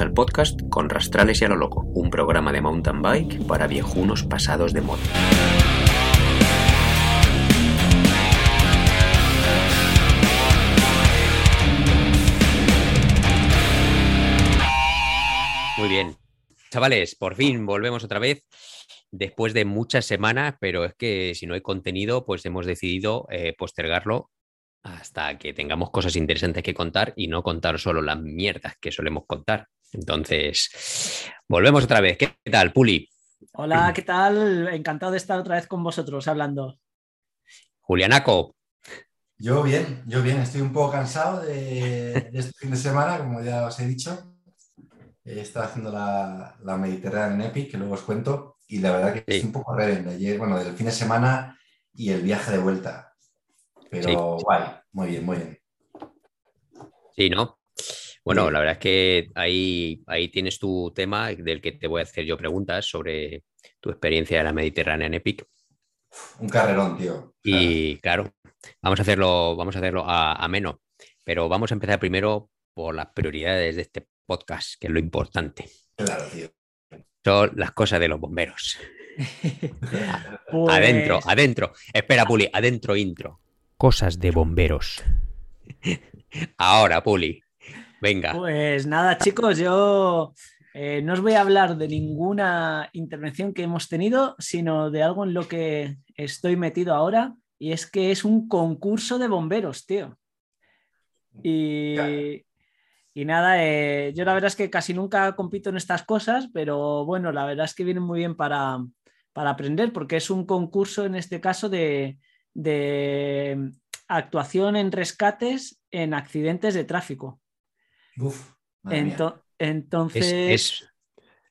Al podcast Con Rastrales y a lo Loco, un programa de mountain bike para viejunos pasados de moda. Muy bien. Chavales, por fin volvemos otra vez después de muchas semanas, pero es que si no hay contenido, pues hemos decidido eh, postergarlo hasta que tengamos cosas interesantes que contar y no contar solo las mierdas que solemos contar. Entonces, volvemos otra vez. ¿Qué tal, Puli? Hola, ¿qué tal? Encantado de estar otra vez con vosotros hablando. Julianaco. Yo bien, yo bien. Estoy un poco cansado de, este fin de semana, como ya os he dicho. He estado haciendo la, la Mediterránea en Epic, que luego os cuento, y la verdad que es un poco rebelde. Ayer, bueno, del fin de semana y el viaje de vuelta. Pero guay, muy bien, muy bien. Sí, ¿no? Bueno, la verdad es que ahí, ahí tienes tu tema del que te voy a hacer yo preguntas sobre tu experiencia de la Mediterránea en Epic. Un carrerón, tío. Y claro, vamos a hacerlo, vamos a hacerlo ameno, pero vamos a empezar primero por las prioridades de este podcast, que es lo importante. Claro, tío. Son las cosas de los bomberos. Adentro, pues adentro. Espera, Puli, adentro intro cosas de bomberos. Ahora, Puli, venga. Pues nada, chicos, yo eh, no os voy a hablar de ninguna intervención que hemos tenido, sino de algo en lo que estoy metido ahora, y es que es un concurso de bomberos, tío. Y, y nada, eh, yo la verdad es que casi nunca compito en estas cosas, pero bueno, la verdad es que viene muy bien para, para aprender, porque es un concurso en este caso de, de actuación en rescates en accidentes de tráfico. Uf, entonces...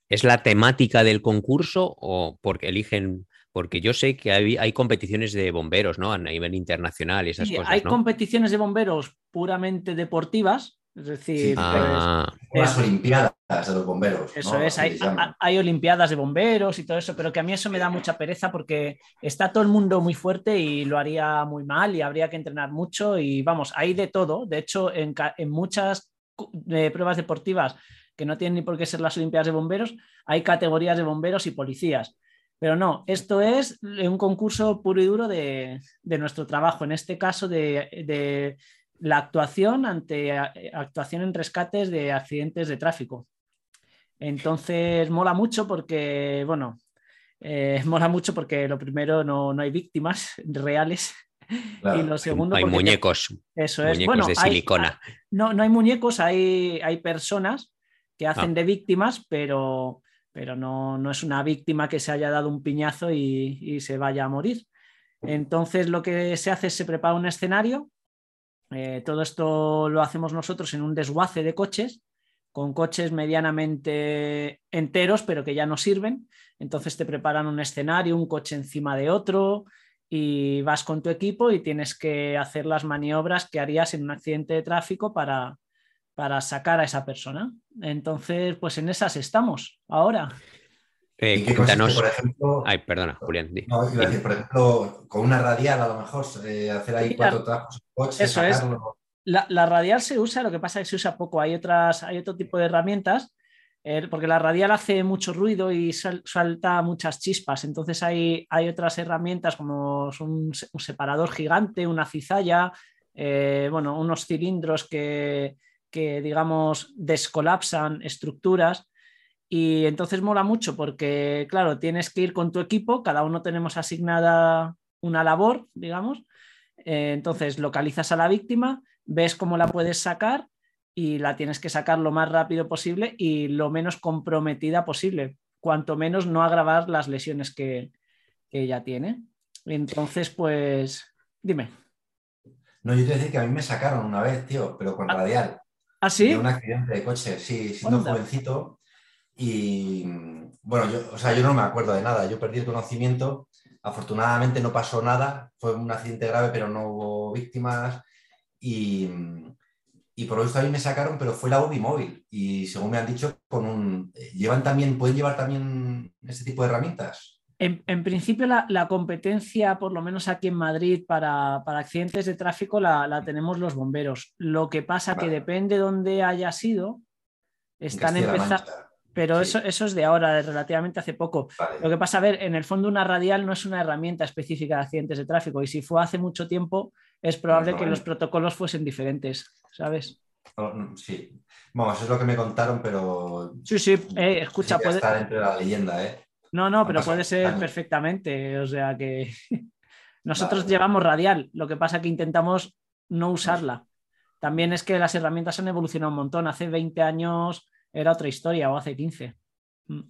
¿Es, la temática del concurso o porque eligen porque yo sé que hay, competiciones de bomberos, ¿no? A nivel internacional y esas cosas. Hay competiciones de bomberos puramente deportivas, es decir, ah. las Olimpiadas de los bomberos. Eso es, hay, Olimpiadas de bomberos y todo eso, pero que a mí eso me da mucha pereza porque está todo el mundo muy fuerte y lo haría muy mal y habría que entrenar mucho y vamos, hay de todo. De hecho, en, muchas eh, pruebas deportivas que no tienen ni por qué ser las Olimpiadas de bomberos, hay categorías de bomberos y policías. Pero no, esto es un concurso puro y duro de, nuestro trabajo, en este caso de la actuación ante actuación en rescates de accidentes de tráfico. Entonces mola mucho porque, bueno, eh, mola mucho porque lo primero no, hay víctimas reales. Y lo segundo. Hay muñecos. Eso es. Muñecos de silicona. no, no hay muñecos, hay, hay personas que hacen ah. de víctimas, pero, pero no, no, es una víctima que se haya dado un piñazo y, y se vaya a morir. Entonces lo que se hace es se prepara un escenario eh, todo esto lo hacemos nosotros en un desguace de coches, con coches medianamente enteros, pero que ya no sirven. Entonces te preparan un escenario, un coche encima de otro, y vas con tu equipo y tienes que hacer las maniobras que harías en un accidente de tráfico para, para sacar a esa persona. Entonces, pues en esas estamos ahora. Eh, por ejemplo, Ay, perdona, Julián. No, decir, por ejemplo, con una radial a lo mejor, eh, hacer ahí cuatro trabajos coche, Eso es. La, radial se usa, lo que pasa es que se usa poco. Hay, otras, hay otro tipo de herramientas, porque la radial hace mucho ruido y salta muchas chispas. Entonces hay, otras herramientas como un, separador gigante, una cizalla, bueno, unos cilindros que, que, digamos, descolapsan estructuras y entonces mola mucho porque, claro, tienes que ir con tu equipo, cada uno tenemos asignada una labor, digamos. Eh, entonces localizas a la víctima, ves cómo la puedes sacar y la tienes que sacar lo más rápido posible y lo menos comprometida posible, cuanto menos no agravar las lesiones que, ella tiene. Entonces, pues, dime. No, yo te decía que a mí me sacaron una vez, tío, pero con ah. radial. ¿Ah, sí? un accidente de coche, sí, siendo jovencito. Y bueno, yo, o sea, yo no me acuerdo de nada, yo perdí el conocimiento, afortunadamente no pasó nada, fue un accidente grave, pero no hubo víctimas y, y por eso a mí me sacaron, pero fue la UBI móvil y según me han dicho, con un, llevan también, pueden llevar también este tipo de herramientas. En, principio la, competencia, por lo menos aquí en Madrid, para, accidentes de tráfico la, tenemos los bomberos. Lo que pasa que depende de dónde haya sido, Están empezando. Pero eso, eso es de ahora, relativamente hace poco. Lo que pasa, a ver, en el fondo una radial no es una herramienta específica de accidentes de tráfico y si fue hace mucho tiempo es probable que los protocolos fuesen diferentes, ¿sabes? sí, vamos, es lo que me contaron, pero... Sí, sí, eh, escucha, puede... estar entre la leyenda, ¿eh? No, no, pero puede ser perfectamente, o sea que nosotros llevamos radial, lo que pasa que intentamos no usarla. También es que las herramientas han evolucionado un montón. Hace 20 años era otra historia o hace 15. Mm.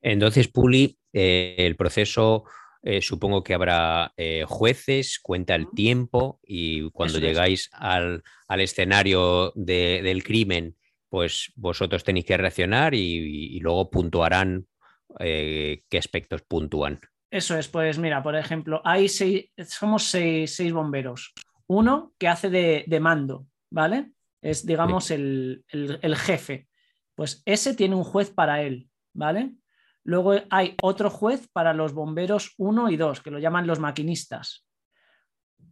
Entonces, Puli, eh, el proceso, eh, supongo que habrá eh, jueces, cuenta el tiempo y cuando llegáis al, escenario del crimen, pues vosotros tenéis que reaccionar y, luego puntuarán qué aspectos puntúan. Eso es, pues mira, por ejemplo, hay seis, somos seis, bomberos. Uno que hace de, mando, ¿vale? Es, digamos, el, jefe. Pues ese tiene un juez para él, ¿vale? Luego hay otro juez para los bomberos 1 y 2, que lo llaman los maquinistas.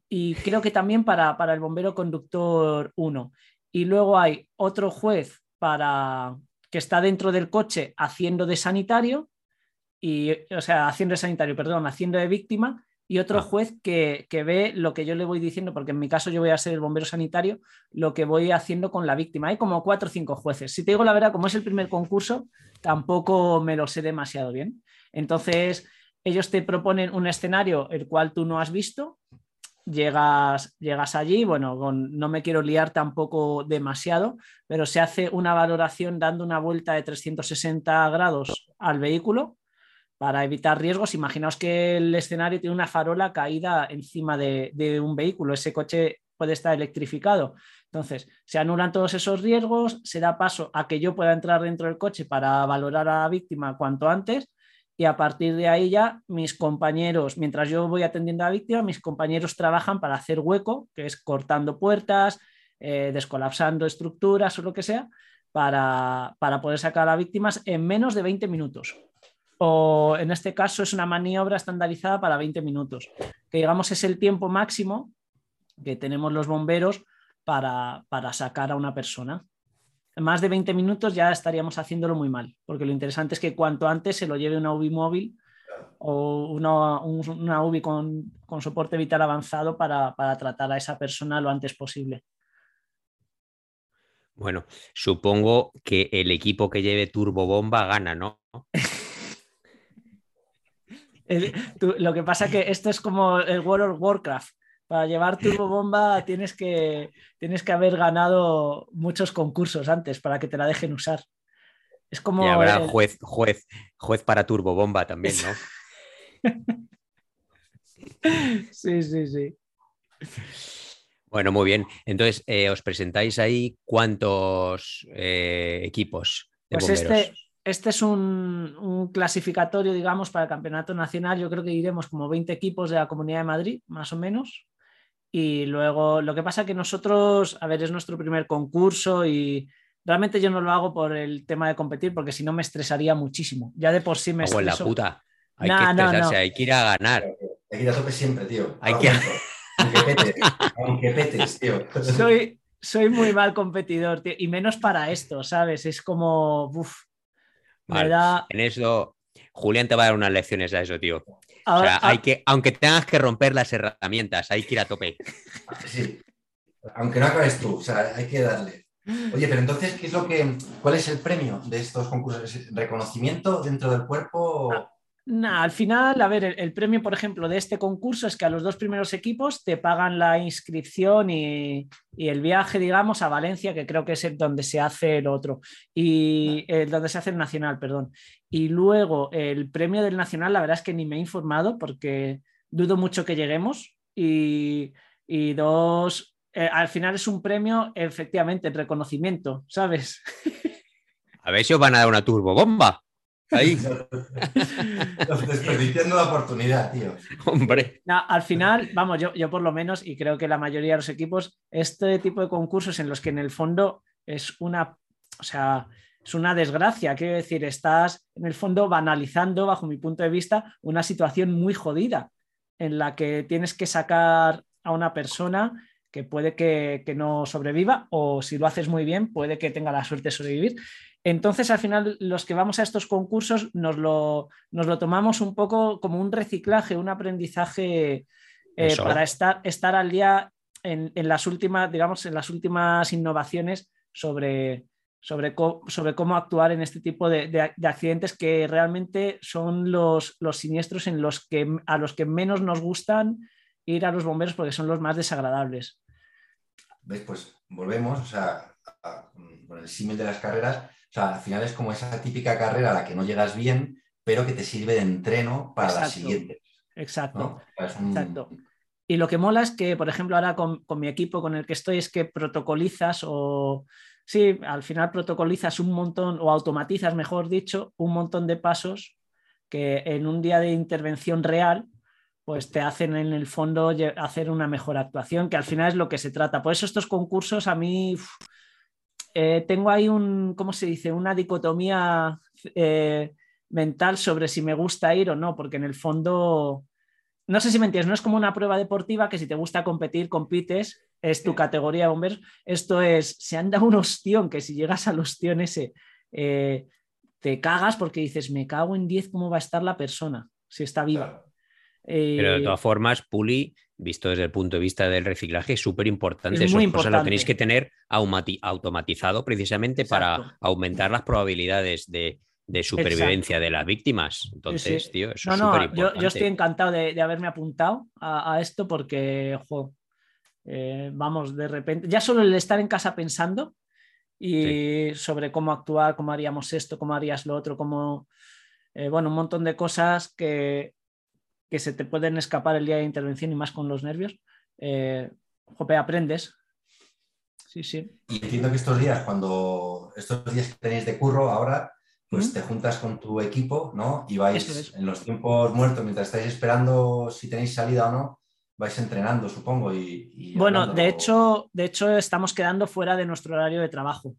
Y creo que también para, para el bombero conductor 1. Y luego hay otro juez para que está dentro del coche haciendo de sanitario, y, o sea, haciendo de sanitario, perdón, haciendo de víctima, y otro ah. juez que, ve lo que yo le voy diciendo, porque en mi caso yo voy a ser el bombero sanitario, lo que voy haciendo con la víctima. Hay como cuatro o cinco jueces. Si te digo la verdad, como es el primer concurso, tampoco me lo sé demasiado bien. Entonces, ellos te proponen un escenario el cual tú no has visto, llegas, llegas allí, bueno, no me quiero liar tampoco demasiado, pero se hace una valoración dando una vuelta de 360 grados al vehículo para evitar riesgos. Imaginaos que el escenario tiene una farola caída encima de, un vehículo, ese coche puede estar electrificado. Entonces, se anulan todos esos riesgos, se da paso a que yo pueda entrar dentro del coche para valorar a la víctima cuanto antes y a partir de ahí ya mis compañeros, mientras yo voy atendiendo a la víctima, mis compañeros trabajan para hacer hueco, que es cortando puertas, eh, descolapsando estructuras o lo que sea, para, para poder sacar a las víctimas en menos de 20 minutos o en este caso es una maniobra estandarizada para 20 minutos, que digamos es el tiempo máximo que tenemos los bomberos para, sacar a una persona. Más de 20 minutos ya estaríamos haciéndolo muy mal, porque lo interesante es que cuanto antes se lo lleve una UBI móvil o una, una UBI con, soporte vital avanzado para, para tratar a esa persona lo antes posible. Bueno, supongo que el equipo que lleve turbobomba gana, ¿no? lo que pasa es que esto es como el World of Warcraft. Para llevar Turbo Bomba tienes que, tienes que haber ganado muchos concursos antes para que te la dejen usar. Es como. Y habrá juez, juez, juez para Turbo Bomba también, ¿no? sí, sí, sí. Bueno, muy bien. Entonces, eh, ¿os presentáis ahí cuántos eh, equipos? De pues este, este es un, clasificatorio, digamos, para el campeonato nacional. Yo creo que iremos como 20 equipos de la Comunidad de Madrid, más o menos. Y luego, lo que pasa que nosotros, a ver, es nuestro primer concurso y realmente yo no lo hago por el tema de competir, porque si no me estresaría muchísimo. Ya de por sí me estreso. la puta. Hay que estresarse, hay que ir a ganar. Hay que ir a tope siempre, tío. Hay que... Aunque petes, aunque petes, tío. Soy, soy muy mal competidor, tío. Y menos para esto, ¿sabes? Es como... Uf, en eso, Julián te va a dar unas lecciones a eso, tío. o sea, hay que, aunque tengas que romper las herramientas, hay que ir a tope. Sí. Aunque no acabes tú, o sea, hay que darle. Oye, pero entonces, ¿qué es lo que, ¿cuál es el premio de estos concursos? ¿Reconocimiento dentro del cuerpo? Ah, al final, a ver, el, premio, por ejemplo, de este concurso es que a los dos primeros equipos te pagan la inscripción y, el viaje, digamos, a Valencia, que creo que es donde se hace el otro, y el, donde se hace el nacional, perdón. Y luego el premio del nacional, la verdad es que ni me he informado porque dudo mucho que lleguemos. Y, dos, eh, al final es un premio, efectivamente, el reconocimiento, ¿sabes? A ver si os van a dar una turbobomba. Ahí. Desperdiciando la oportunidad, tío. Hombre. al final, vamos, yo, yo por lo menos, y creo que la mayoría de los equipos, este tipo de concursos en los que en el fondo es una, o sea, es una desgracia. Quiero decir, estás en el fondo banalizando, bajo mi punto de vista, una situación muy jodida en la que tienes que sacar a una persona que puede que, no sobreviva o si lo haces muy bien puede que tenga la suerte de sobrevivir. Entonces, al final, los que vamos a estos concursos nos lo, nos lo tomamos un poco como un reciclaje, un aprendizaje eh, para estar, estar al día en, las últimas, digamos, en las últimas innovaciones sobre, sobre, sobre cómo actuar en este tipo de, accidentes que realmente son los, los, siniestros en los que, a los que menos nos gustan ir a los bomberos porque son los más desagradables. ¿Ves? Pues volvemos, o sea, con el símil de las carreras, o sea, al final es como esa típica carrera a la que no llegas bien, pero que te sirve de entreno para la siguiente. Exacto. Exacto. Y lo que mola es que, por ejemplo, ahora con, mi equipo con el que estoy es que protocolizas o, sí, al final protocolizas un montón o automatizas, mejor dicho, un montón de pasos que en un día de intervención real, pues te hacen en el fondo hacer una mejor actuación, que al final es lo que se trata. Por eso estos concursos a mí eh, tengo ahí un, ¿cómo se dice? Una dicotomía eh, mental sobre si me gusta ir o no, porque en el fondo, no sé si me entiendes, no es como una prueba deportiva que si te gusta competir, compites, es tu categoría de bomberos. Esto es, se anda un ostión, que si llegas al ostión ese, eh, te cagas porque dices, me cago en 10, ¿cómo va a estar la persona si está viva? Pero de todas formas, Puli visto desde el punto de vista del reciclaje, es súper importante. Eso lo tenéis que tener automatizado precisamente para aumentar las probabilidades de, supervivencia de las víctimas. Entonces, tío, eso es súper importante. Yo, estoy encantado de, haberme apuntado a, esto porque, eh, vamos, de repente, ya solo el estar en casa pensando y sobre cómo actuar, cómo haríamos esto, cómo harías lo otro, cómo, eh, bueno, un montón de cosas que, que se te pueden escapar el día de intervención y más con los nervios, eh, jope, aprendes. Sí, sí. Y entiendo que estos días, cuando estos días que tenéis de curro ahora, pues te juntas con tu equipo, ¿no? Y vais en los tiempos muertos, mientras estáis esperando si tenéis salida o no, vais entrenando, supongo. Y, bueno, de hecho, de hecho, estamos quedando fuera de nuestro horario de trabajo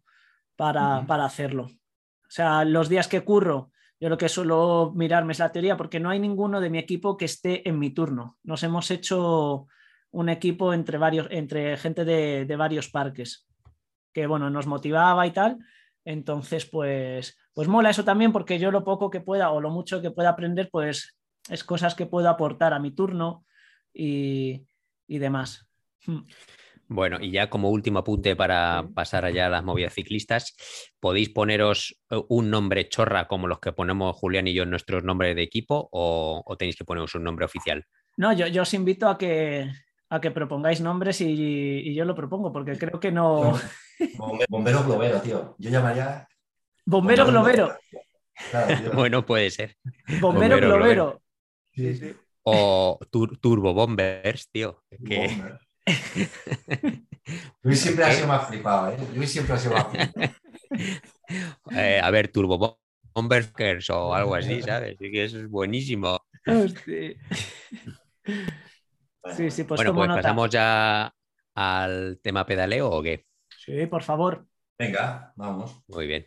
para, para hacerlo. O sea, los días que curro yo lo que suelo mirarme es la teoría porque no hay ninguno de mi equipo que esté en mi turno. Nos hemos hecho un equipo entre, varios, entre gente de, varios parques que bueno, nos motivaba y tal. Entonces, pues, pues mola eso también porque yo lo poco que pueda o lo mucho que pueda aprender, pues es cosas que puedo aportar a mi turno y, y demás. Bueno, y ya como último apunte para pasar allá a las movidas ciclistas, podéis poneros eh, un nombre chorra como los que ponemos Julián y yo en nuestros nombres de equipo o, tenéis que poneros un nombre oficial? No, yo, yo os invito a que, a que propongáis nombres y, yo lo propongo porque creo que no... Bombero globero, tío. Yo llamaría... Bombero, globero. bueno, puede ser. Bombero, globero. O Turbo Bombers, tío. Luis siempre ha sido más flipado, ¿eh? Luis siempre ha sido más flipado. Eh, a ver, Turbo Bombers o algo así, ¿sabes? Sí que eso es buenísimo. Sí, sí, pues bueno, pues pasamos ya al tema pedaleo o qué? Sí, por favor. Venga, vamos. Muy bien.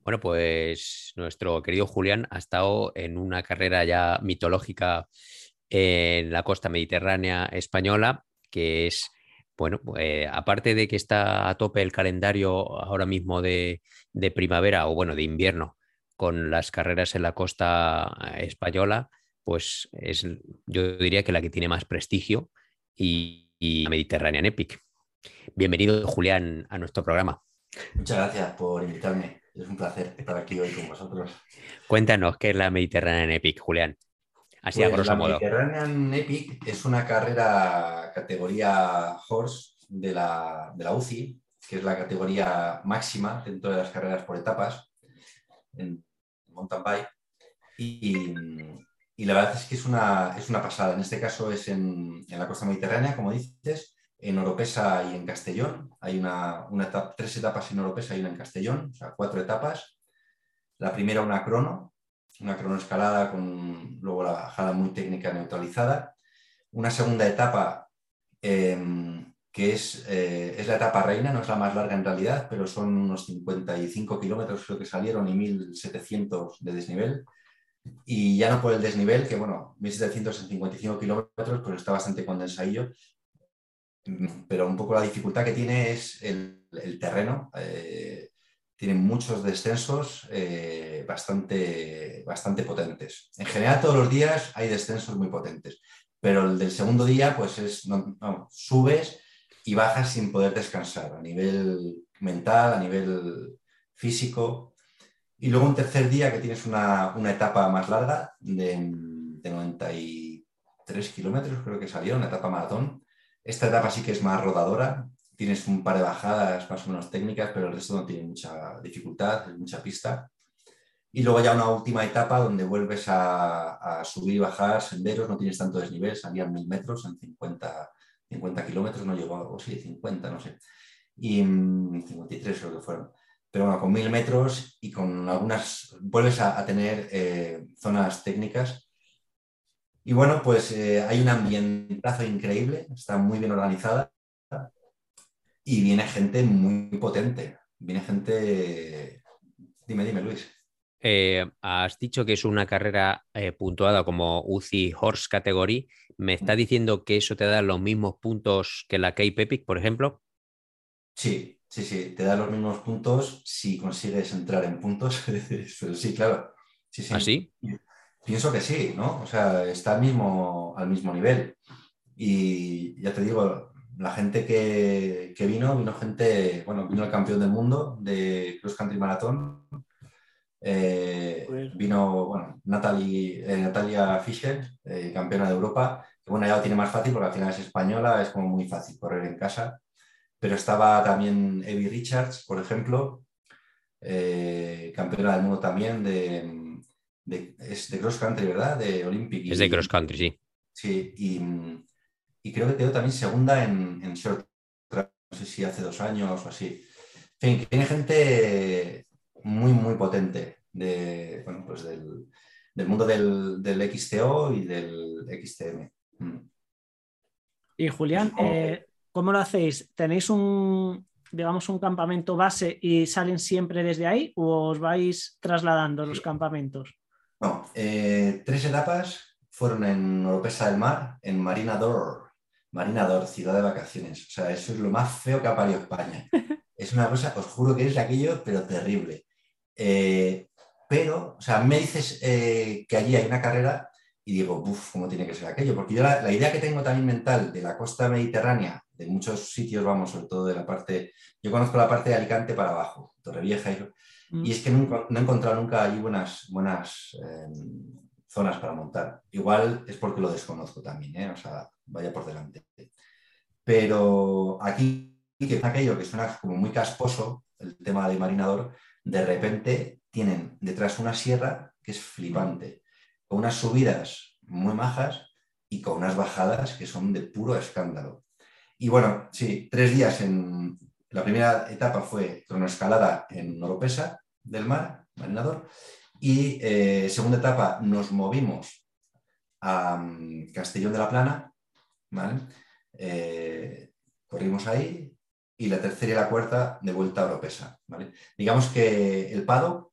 Bueno, pues nuestro querido Julián ha estado en una carrera ya mitológica en la costa mediterránea española que es, bueno, eh, aparte de que está a tope el calendario ahora mismo de, primavera o bueno, de invierno, con las carreras en la costa eh, española, pues es, yo diría que la que tiene más prestigio y, y Mediterranean Epic. Bienvenido, Julián, a nuestro programa. Muchas gracias por invitarme. Es un placer estar aquí hoy con vosotros. Cuéntanos qué es la Mediterranean Epic, Julián. Así a pues grosso la modo. Mediterranean Epic es una carrera categoría horse de la, UCI, que es la categoría máxima dentro de las carreras por etapas en mountain bike. Y, la verdad es que es una, es una pasada. En este caso es en, la costa mediterránea, como dices, en Oropesa y en Castellón. Hay una, tres etapas en Oropesa y una en Castellón, o sea, cuatro etapas. La primera una crono, una cronoescalada con luego la bajada muy técnica neutralizada. Una segunda etapa em, que es, eh, es, la etapa reina, no es la más larga en realidad, pero son unos 55 kilómetros creo que salieron y 1700 de desnivel. Y ya no por el desnivel, que bueno, 1755 kilómetros, pero está bastante condensadillo. pero un poco la dificultad que tiene es el, terreno. Eh, tiene muchos descensos eh, bastante, bastante potentes. En general, todos los días hay descensos muy potentes, pero el del segundo día, pues es, subes y bajas sin poder descansar a nivel mental, a nivel físico. Y luego un tercer día que tienes una, etapa más larga de, de 93 kilómetros, creo que salió, una etapa maratón, esta etapa sí que es más rodadora, tienes un par de bajadas más o menos técnicas, pero el resto no tiene mucha dificultad, mucha pista. Y luego ya una última etapa donde vuelves a, subir y bajar senderos, no tienes tanto desnivel, salían mil metros en 50, 50 kilómetros, no llegó, o sí, 50, no sé. Y 53 mm, creo que fueron. Pero bueno, con mil metros y con algunas, vuelves a, tener eh, zonas técnicas y bueno, pues eh, hay un ambientazo increíble, está muy bien organizada y viene gente muy potente. Viene gente. Dime, dime, Luis. Eh, has dicho que es una carrera eh, puntuada como UCI Horse Category. ¿Me está diciendo que eso te da los mismos puntos que la Cape Epic, por ejemplo? Sí, sí, sí, te da los mismos puntos si consigues entrar en puntos. Pero sí, claro. Sí, sí. ¿Así? ¿Ah, Pienso que sí, ¿no? O sea, está al mismo, al mismo nivel. Y ya te digo, la gente que, vino, vino gente, bueno, vino el campeón del mundo de Cross Country Marathon, eh, vino, bueno, Natalie, eh, Natalia Fischer, eh, campeona de Europa, que bueno, ya lo tiene más fácil porque al final es española, es como muy fácil correr en casa. Pero estaba también Evie Richards, por ejemplo, campeona del mundo también de, es de cross country, ¿verdad? De Olympic. Es de cross country, sí. Sí, y, creo que quedó también segunda en, en short track, no sé si hace dos años o así. En fin, tiene gente muy, muy potente de, bueno, pues del, mundo del, del, XTO y del XTM. Mm. Y Julián, eh, ¿cómo lo hacéis? ¿Tenéis un, digamos, un campamento base y salen siempre desde ahí o os vais trasladando los campamentos? No, eh, tres etapas fueron en Oropesa del Mar, en Marinador, Marinador, ciudad de vacaciones. O sea, eso es lo más feo que ha parido España. Es una cosa, os juro que es aquello, pero terrible. Eh, pero, o sea, me dices eh, que allí hay una carrera y digo, uff, ¿cómo tiene que ser aquello? Porque yo la, idea que tengo también mental de la costa mediterránea, de muchos sitios, vamos, sobre todo de la parte, yo conozco la parte de Alicante para abajo, Torrevieja y y es que no, he encontrado nunca allí buenas, buenas em, zonas para montar. Igual es porque lo desconozco también, ¿eh? o sea, vaya por delante. Pero aquí, que es aquello que suena como muy casposo, el tema de marinador, de repente tienen detrás una sierra que es flipante, con unas subidas muy majas y con unas bajadas que son de puro escándalo. Y bueno, sí, tres días en... La primera etapa fue cronoescalada en Oropesa, del mar, marinador. Y eh, segunda etapa nos movimos a mm, Castellón de la Plana, eh, corrimos ahí y la tercera y la cuarta de vuelta a Oropesa. Digamos que el Pado,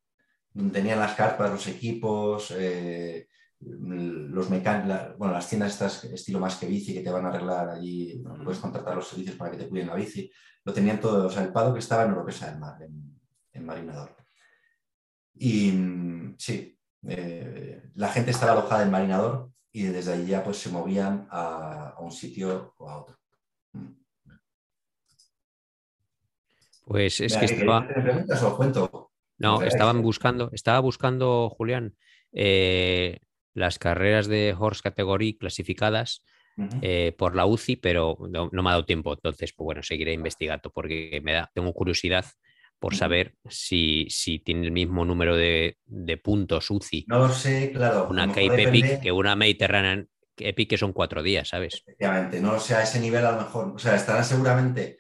donde tenían las carpas, los equipos, eh, los mecánicos, bueno, las tiendas estas estilo más que bici que te van a arreglar allí, puedes contratar los servicios para que te cuiden la bici, lo tenían todo, o sea, el Pado que estaba en Oropesa del Mar, en Marinador. Y mm, sí, eh, la gente estaba alojada en Marinador y desde allí ya pues se movían a, un sitio o a otro. Mm. Pues es que estaba... preguntas o cuento? No, estaban buscando, estaba buscando, Julián, eh, las carreras de Horse Category clasificadas eh, por la UCI, pero no, me ha dado tiempo. Entonces, pues bueno, seguiré investigando porque me da, tengo curiosidad por saber si, si tiene el mismo número de, puntos UCI. No lo sé, claro. Una Cape Epic que una Mediterranean Epic que son cuatro días, ¿sabes? Efectivamente, no lo sé a ese nivel a lo mejor. O sea, estarán seguramente,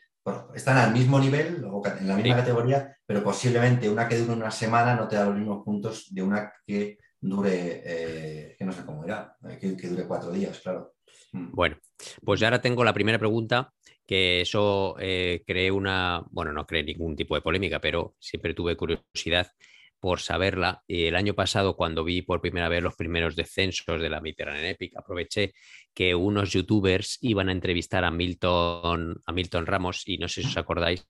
están al mismo nivel, o en la misma categoría, pero posiblemente una que dure una semana no te da los mismos puntos de una que dure, eh, que no sé cómo era, eh, que, que dure cuatro días, claro. Mm. Bueno, pues ya ahora tengo la primera pregunta que eso eh, cree una, bueno, no cree ningún tipo de polémica, pero siempre tuve curiosidad por saberla. El año pasado, cuando vi por primera vez los primeros descensos de la Mediterranean Epic, aproveché que unos youtubers iban a entrevistar a Milton, a Milton Ramos, y no sé si os acordáis,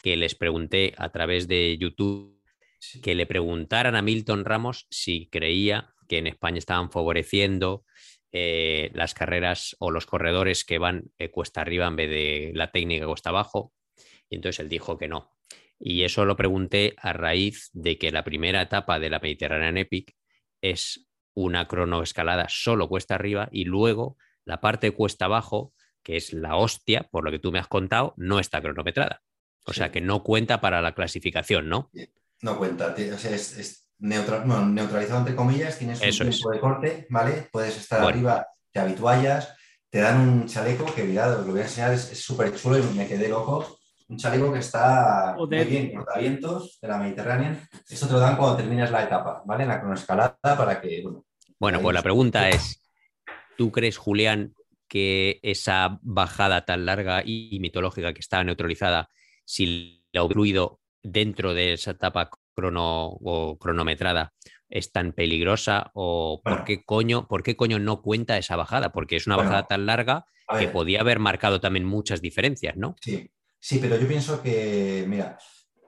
que les pregunté a través de YouTube que le preguntaran a Milton Ramos si creía que en España estaban favoreciendo eh, las carreras o los corredores que van eh, cuesta arriba en vez de la técnica cuesta abajo. Y entonces él dijo que no. Y eso lo pregunté a raíz de que la primera etapa de la Mediterranean Epic es una cronoescalada solo cuesta arriba y luego la parte cuesta abajo, que es la hostia, por lo que tú me has contado, no está cronometrada. O sea que no cuenta para la clasificación, ¿no? No cuenta. O sea, es, neutralizado entre comillas, tienes un tiempo de corte, ¿vale? Puedes estar arriba, te habituallas, te dan un chaleco que, mirad, lo voy a enseñar, es súper chulo y me quedé loco un chaleco que está muy bien, cortavientos de la Mediterránea. Esto te lo dan cuando terminas la etapa, ¿vale? En la cronoescalada para que, bueno. Bueno, pues la pregunta es, ¿tú crees, Julián, que esa bajada tan larga y mitológica que está neutralizada, si la ha incluido dentro de esa etapa crono o cronometrada, es tan peligrosa o por qué coño, por qué coño no cuenta esa bajada? Porque es una bajada tan larga que podía haber marcado también muchas diferencias, ¿no? Sí, Sí, pero yo pienso que, mira,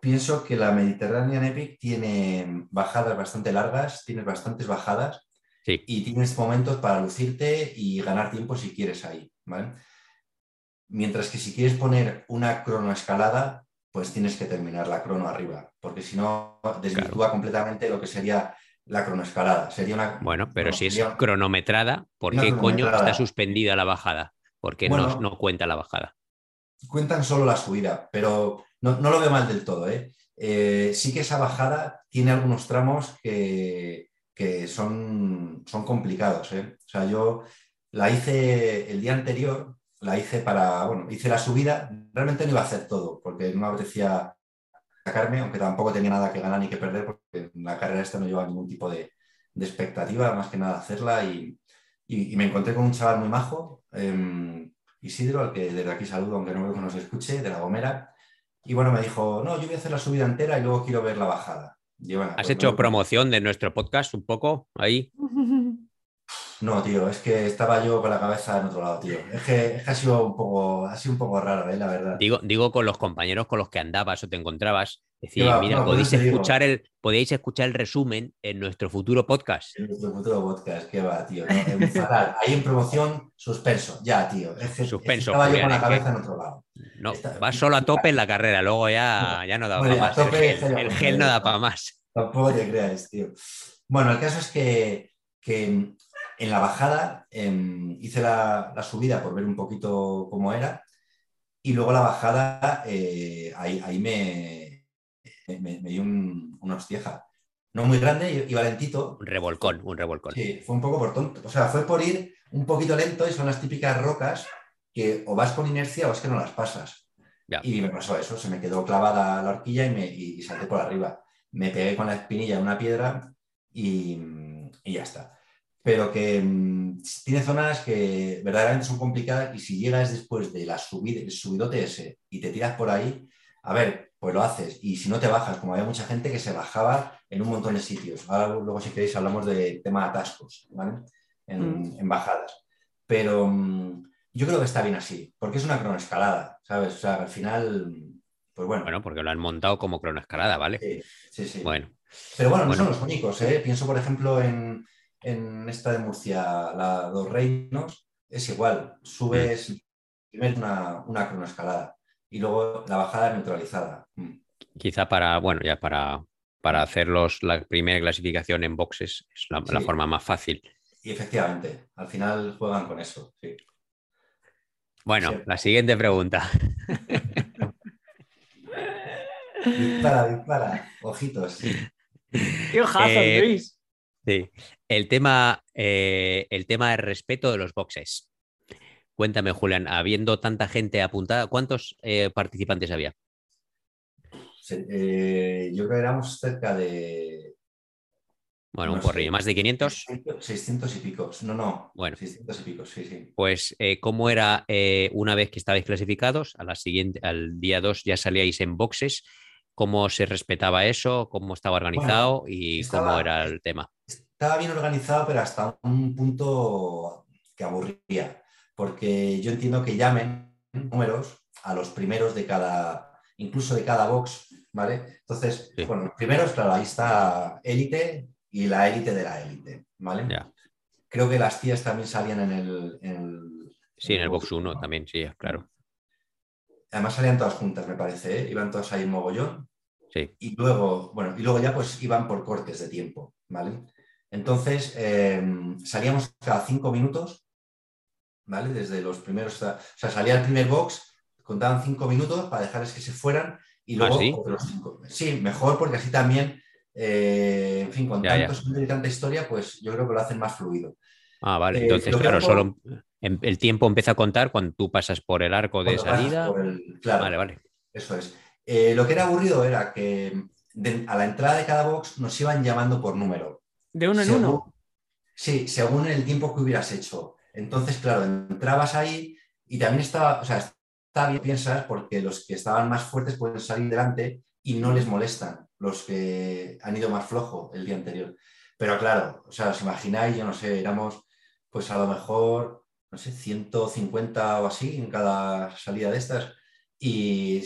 pienso que la Mediterranean Epic tiene bajadas bastante largas, tienes bastantes bajadas y tienes momentos para lucirte y ganar tiempo si quieres ahí, ¿vale? Mientras que si quieres poner una cronoescalada, pues tienes que terminar la crono arriba, porque si no desvirtúa completamente lo que sería la cronoescalada. Sería una, bueno, pero si es cronometrada, ¿por qué coño está suspendida la bajada? Porque no, no cuenta la bajada cuentan solo la subida, pero no, lo veo mal del todo. ¿eh? ¿eh? sí que esa bajada tiene algunos tramos que, son, son, complicados. ¿eh? O sea, yo la hice el día anterior, la hice para, bueno, hice la subida, realmente no iba a hacer todo, porque no me apetecía sacarme, aunque tampoco tenía nada que ganar ni que perder, porque en la carrera esta no lleva ningún tipo de, expectativa, más que nada hacerla, y, me encontré con un chaval muy majo. Em, Isidro, al que desde aquí saludo, aunque no veo que nos escuche, de La Gomera. Y bueno, me dijo, no, yo voy a hacer la subida entera y luego quiero ver la bajada. ¿Has pues hecho promoción de nuestro podcast un poco ahí? No, tío, es que estaba yo con la cabeza en otro lado, tío. Es que, ha, sido un poco, ha sido un poco raro, ¿eh? la verdad. Digo, digo con los compañeros con los que andabas o te encontrabas. Decir, mira, podéis, escuchar el, podéis escuchar el resumen en nuestro futuro podcast. En nuestro futuro podcast, qué va, tío. Ahí en promoción, suspenso, ya, tío. suspenso. estaba yo con la cabeza en otro lado. No, vas solo a tope en la carrera, luego ya, ya no da para más. el gel, no da para más. Tampoco te creas, tío. Bueno, el caso es que, que en la bajada em, hice la, subida por ver un poquito cómo era y luego la bajada, eh, ahí, me, me, dio una hostieja. No muy grande y, valentito. Un revolcón, un revolcón. Sí, fue un poco por tonto. O sea, fue por ir un poquito lento y son las típicas rocas que o vas con inercia o es que no las pasas. Y me pasó eso, se me quedó clavada la horquilla y, me, y, salté por arriba. Me pegué con la espinilla en una piedra y ya está pero que mm, tiene zonas que verdaderamente son complicadas y si llegas después de la subida, el subidote ese y te tiras por ahí, a ver, pues lo haces. Y si no te bajas, como había mucha gente que se bajaba en un montón de sitios. Ahora luego si queréis hablamos de tema de atascos, ¿vale? En, mm. bajadas. Pero mm, yo creo que está bien así, porque es una cronoescalada, ¿sabes? O sea, al final, pues bueno. Bueno, porque lo han montado como cronoescalada, ¿vale? Sí, sí, sí. Bueno. Pero bueno, no son los únicos, ¿eh? Pienso, por ejemplo, en, en esta de Murcia, la Dos Reinos, es igual. Subes primero una, una cronoescalada y luego la bajada neutralizada. Mm. Quizá para, bueno, ya para, para hacerlos la primera clasificación en boxes es la, forma más fácil. Y efectivamente, al final juegan con eso, sí. Bueno, la siguiente pregunta. dispara, dispara, ojitos. Qué ojazo, eh, Luis. Sí, el tema, eh, el tema de respeto de los boxes. Cuéntame, Julián, habiendo tanta gente apuntada, ¿cuántos eh, participantes había? Eh, yo creo que éramos cerca de. Bueno, un porrillo, más de 500. 600 y pico. No, no. Bueno, 600 y pico, sí, sí. Pues, ¿cómo era una vez que estabais clasificados? A la siguiente, al día 2 ya salíais en boxes cómo se respetaba eso, cómo estaba organizado y cómo era el tema. Estaba bien organizado, pero hasta un punto que aburría, porque yo entiendo que llamen números a los primeros de cada, incluso de cada box, ¿vale? Entonces, bueno, los primeros, claro, ahí está élite y la élite de la élite, ¿vale? Creo que las tías también salían en el... sí, en el box 1 también, sí, claro. Además salían todas juntas, me parece, ¿eh? iban todas ahí en mogollón. Sí. Y luego, bueno, y luego ya pues iban por cortes de tiempo, ¿vale? Entonces, em, salíamos cada cinco minutos, ¿vale? Desde los primeros, o sea, salía el primer box, contaban cinco minutos para dejarles que se fueran y luego ¿Ah, sí? cinco. Sí, mejor porque así también, eh, en fin, con tantos y tanta historia, pues yo creo que lo hacen más fluido. Ah, vale. Eh, Entonces, claro, solo em, el tiempo empieza a contar cuando tú pasas por el arco de salida. Claro, vale, vale. Eso es. Eh, lo que era aburrido era que a la entrada de cada box nos iban llamando por número. De uno en uno. Sí, según el tiempo que hubieras hecho. Entonces, claro, entrabas ahí y también estaba, o sea, está bien, piensas, porque los que estaban más fuertes pueden salir delante y no les molestan los que han ido más flojo el día anterior. Pero claro, o sea, os imagináis, yo no sé, éramos pues a lo mejor, no sé, 150 o así en cada salida de estas. Y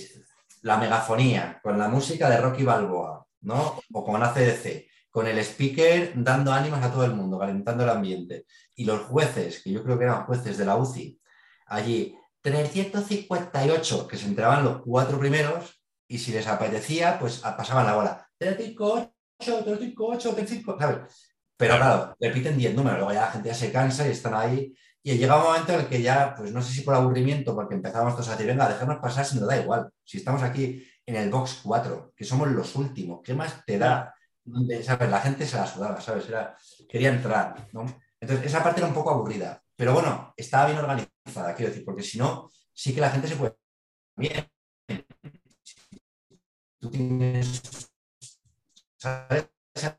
la megafonía, con la música de Rocky Balboa, ¿no? O con ACDC, con el speaker dando ánimos a todo el mundo, calentando el ambiente. Y los jueces, que yo creo que eran jueces de la UCI, allí, 358, que se entraban los cuatro primeros, y si les apetecía, pues pasaban la bola. 358, 358, 358, ¿sabes? Pero claro, repiten 10 números, luego ya la gente ya se cansa y están ahí. Y llega un momento en el que ya, pues no sé si por aburrimiento, porque empezábamos todos a decir, venga, dejemos pasar si nos da igual. Si estamos aquí en el box 4, que somos los últimos, ¿qué más te da? ¿Sabes? La gente se la sudaba, ¿sabes? Era, quería entrar, ¿no? Entonces, esa parte era un poco aburrida. Pero bueno, estaba bien organizada, quiero decir, porque si no, sí que la gente se puede. Bien. Tú tienes. ¿sabes?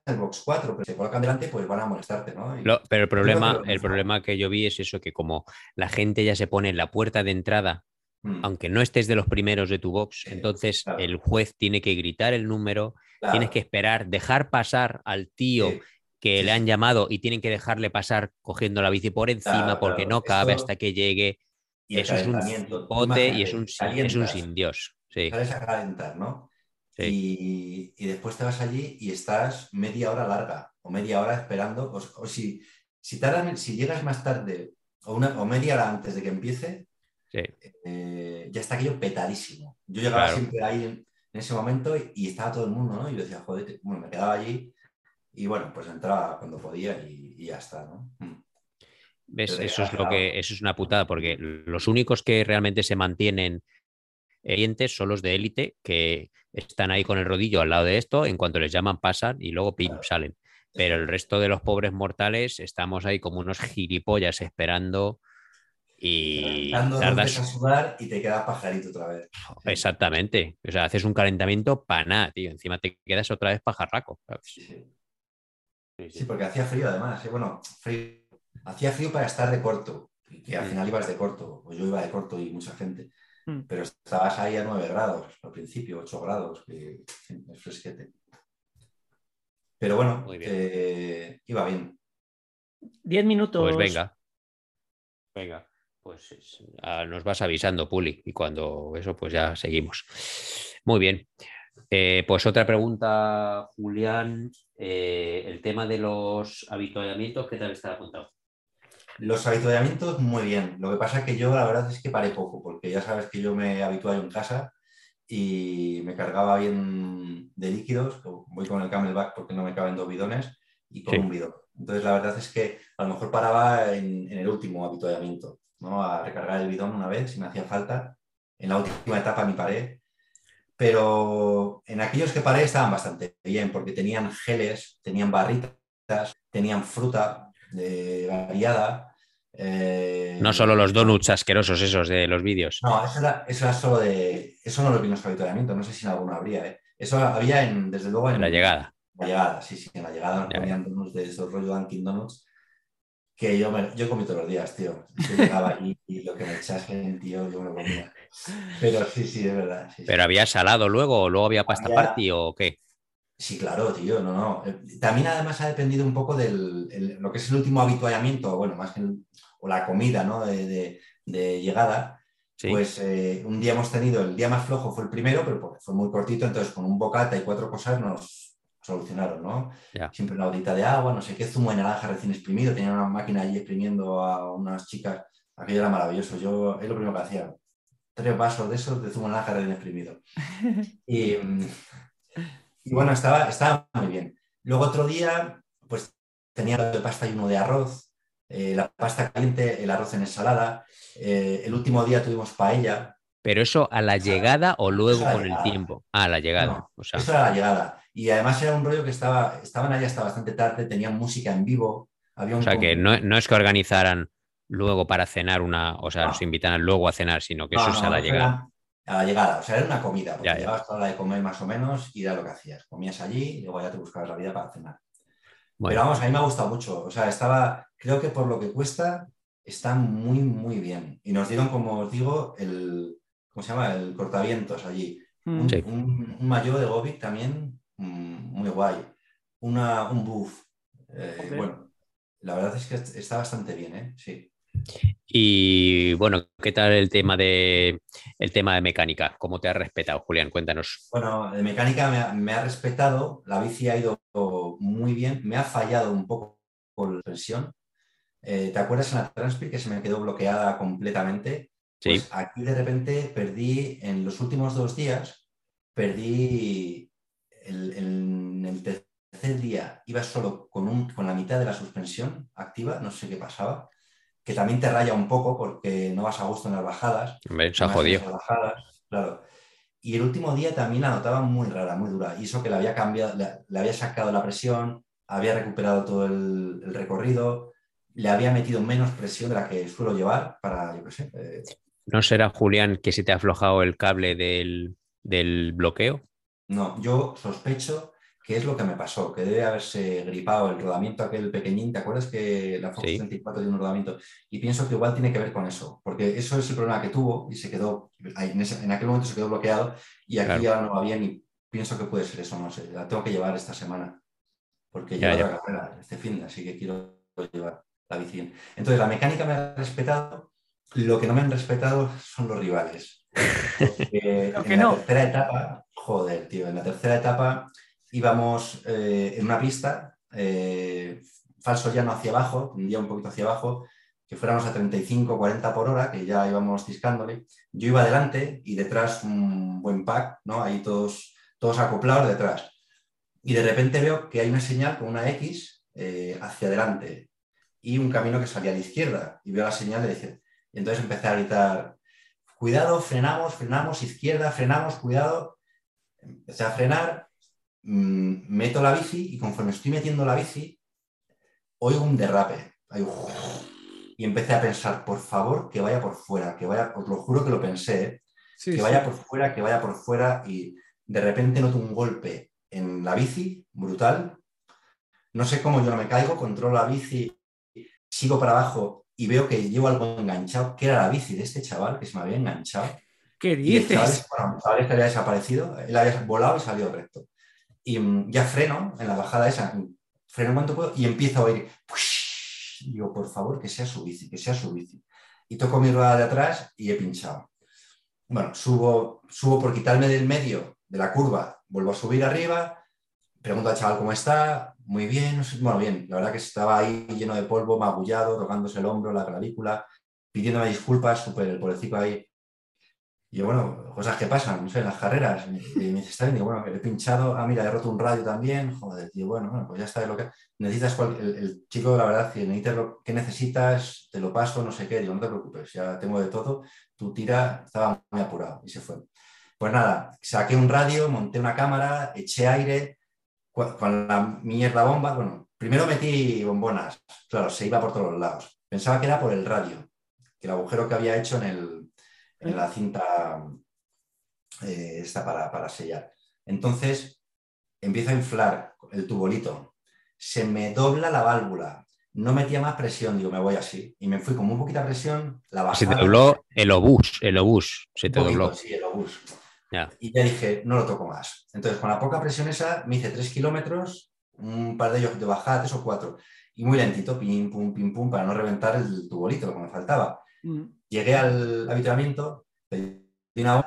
el box 4, pero se colocan delante, pues van a molestarte, ¿no? pero el problema, el problema que yo vi es eso, que como la gente ya se pone en la puerta de entrada, mm. aunque no estés de los primeros de tu box, entonces el juez tiene que gritar el número, tienes que esperar, dejar pasar al tío que le han llamado y tienen que dejarle pasar cogiendo la bici por encima porque no cabe hasta que llegue. Y eso es un pote y es un, es un sin Dios. Sí. Sales a calentar, ¿no? Y, después te vas allí y estás media hora larga o media hora esperando. O, si, si, si llegas más tarde o, una, o media hora antes de que empiece, eh, ya está aquello petadísimo. Yo llegaba siempre ahí en, ese momento y, estaba todo el mundo, ¿no? Y yo decía, joder, bueno, me quedaba allí y bueno, pues entraba cuando podía y, ya está, ¿no? Mm. ¿Ves? Eso es lo que eso es una putada, porque los únicos que realmente se mantienen clientes son los de élite que están ahí con el rodillo al lado de esto, en cuanto les llaman pasan y luego pim, salen. Pero el resto de los pobres mortales estamos ahí como unos gilipollas esperando y tardas a sudar y te quedas pajarito otra vez. Exactamente. O sea, haces un calentamiento para nada, tío. Encima te quedas otra vez pajarraco. Sí, porque hacía frío además. ¿eh? Bueno, Hacía frío para estar de corto. Y que al final ibas de corto. O yo iba de corto y mucha gente. Mm. Pero estabas ahí a 9 grados al principio, 8 grados, que es fresquete. Pero bueno, eh, iba bien. 10 minutos. Pues venga. Venga, pues ah, nos vas avisando, Puli, y cuando eso, pues ya seguimos. Muy bien. Eh, pues otra pregunta, Julián. Eh, el tema de los habituallamientos, ¿qué tal está apuntado? Los habituallamientos, muy bien. Lo que pasa es que yo la verdad es que paré poco, porque ya sabes que yo me habitué en casa y me cargaba bien de líquidos. Voy con el camelback porque no me caben dos bidones y con un bidón. Entonces la verdad es que a lo mejor paraba en, el último habituallamiento, ¿no? a recargar el bidón una vez si me hacía falta. En la última etapa ni paré. Pero en aquellos que paré estaban bastante bien porque tenían geles, tenían barritas, tenían fruta, de variada. Eh, no solo los donuts asquerosos esos de los vídeos. No, eso era, solo de. Eso no lo vi en nuestro habituamiento, no sé si en alguno habría. ¿eh? Eso había en, desde luego en, la llegada. La llegada, sí, sí, en la llegada nos ponían donuts de esos rollo Dunkin' Donuts. Que yo, me, yo comí todos los días, tío. Yo llegaba allí y lo que me echasen, tío, yo me lo comía. Pero sí, sí, es verdad. ¿Pero había salado luego o luego había pasta party o qué? Sí, claro, tío, no, no. Eh, también además ha dependido un poco de lo que es el último habituallamiento, bueno, más que o la comida, ¿no? De, llegada. Pues eh, un día hemos tenido, el día más flojo fue el primero, pero fue muy cortito, entonces con un bocata y cuatro cosas nos solucionaron, ¿no? Siempre una bolita de agua, no sé qué, zumo de naranja recién exprimido, tenía una máquina allí exprimiendo a unas chicas, aquello era maravilloso, yo es lo primero que hacía, tres vasos de esos de zumo de naranja recién exprimido. y, y bueno, estaba, estaba muy bien. Luego otro día, pues tenía de pasta y uno de arroz, eh, la pasta caliente, el arroz en ensalada. Eh, el último día tuvimos paella. ¿Pero eso a la llegada o luego con el tiempo? Ah, a la llegada. Eso era la llegada. Y además era un rollo que estaba, estaban allá hasta bastante tarde, tenían música en vivo. Había o sea, que no, es que organizaran luego para cenar una, o sea, nos invitaran luego a cenar, sino que eso es a la llegada a la llegada. O sea, era una comida, porque llegabas a la hora de comer más o menos y era lo que hacías. Comías allí y luego ya te buscabas la vida para cenar. Pero vamos, a mí me ha gustado mucho. O sea, estaba, creo que por lo que cuesta, está muy, muy bien. Y nos dieron, como os digo, el, ¿cómo se llama? El cortavientos allí. Mm. Un, un, mayor de Gobi también muy guay. Una, un buff. Eh, bueno, la verdad es que está bastante bien, ¿eh? Sí. Y bueno, ¿qué tal el tema de el tema de mecánica? ¿Cómo te ha respetado, Julián? Cuéntanos. Bueno, de mecánica me ha, respetado, la bici ha ido muy bien, me ha fallado un poco por la presión. Eh, ¿Te acuerdas en la Transpi que se me quedó bloqueada completamente? Sí. Pues aquí de repente perdí, en los últimos dos días, perdí el, en el tercer día, iba solo con, un, con la mitad de la suspensión activa, no sé qué pasaba que también te raya un poco porque no vas a gusto en las bajadas. se ha jodido. claro. Y el último día también la notaba muy rara, muy dura. Y eso que le había cambiado, le, había sacado la presión, había recuperado todo el, recorrido, le había metido menos presión de la que suelo llevar para, yo qué sé. Eh, ¿No será, Julián, que se te ha aflojado el cable del, del bloqueo? No, yo sospecho ¿Qué es lo que me pasó? Que debe haberse gripado el rodamiento aquel pequeñín. ¿Te acuerdas que la Fox 34 tiene un rodamiento? Y pienso que igual tiene que ver con eso, porque eso es el problema que tuvo y se quedó, en, aquel momento se quedó bloqueado y aquí ya no va bien y pienso que puede ser eso, no sé. La tengo que llevar esta semana, porque ya, la carrera este fin, así que quiero llevar la bici. Entonces, la mecánica me ha respetado, lo que no me han respetado son los rivales. Porque en la tercera etapa, joder, tío, en la tercera etapa íbamos eh, en una pista, eh, falso llano hacia abajo, un día un poquito hacia abajo, que fuéramos a 35, 40 por hora, que ya íbamos ciscándole. Yo iba adelante y detrás un buen pack, ¿no? Ahí todos, todos acoplados detrás. Y de repente veo que hay una señal con una X eh, hacia adelante y un camino que salía a la izquierda. Y veo la señal y dije, y entonces empecé a gritar, cuidado, frenamos, frenamos, izquierda, frenamos, cuidado. Empecé a frenar Mm, meto la bici y conforme estoy metiendo la bici, oigo un derrape. Y empecé a pensar, por favor, que vaya por fuera, que vaya, os lo juro que lo pensé, ¿eh? que vaya por fuera, que vaya por fuera y de repente noto un golpe en la bici, brutal. No sé cómo yo no me caigo, controlo la bici, sigo para abajo y veo que llevo algo enganchado, que era la bici de este chaval que se me había enganchado. ¿Qué dices? el chaval, había desaparecido, él había volado y salió recto y mm, ya freno en la bajada esa, freno cuanto puedo y empiezo a oír, digo, por favor, que sea su bici, que sea su bici. Y toco mi rueda de atrás y he pinchado. Bueno, subo, subo por quitarme del medio de la curva, vuelvo a subir arriba, pregunto al chaval cómo está, muy bien, bueno, bien, la verdad que estaba ahí lleno de polvo, magullado, tocándose el hombro, la clavícula, pidiéndome disculpas, súper el pobrecito ahí y bueno, cosas que pasan, no sé, en las carreras. Y me dice, está bien, digo, bueno, he pinchado, ah, mira, he roto un radio también, joder, tío, bueno, bueno, pues ya está, lo que necesitas, el, chico, la verdad, que necesitas lo que necesitas, te lo paso, no sé qué, digo, no te preocupes, ya tengo de todo, tú tira, estaba muy apurado y se fue. Pues nada, saqué un radio, monté una cámara, eché aire, con la mierda bomba, bueno, primero metí bombonas, claro, se iba por todos los lados. Pensaba que era por el radio, que el agujero que había hecho en el, en la cinta eh, esta para, sellar. Entonces empiezo a inflar el tubolito, se me dobla la válvula, no metía más presión, digo, me voy así. Y me fui con muy poquita presión, la bajada. Se te dobló el obús, el obús, se te dobló. Sí, el obús. Y ya dije, no lo toco más. Entonces, con la poca presión esa, me hice tres kilómetros, un par de ellos de bajada, tres o cuatro. Y muy lentito, pim, pum, pim, pum, para no reventar el tubolito, que me faltaba. Mm. Llegué al habituamiento,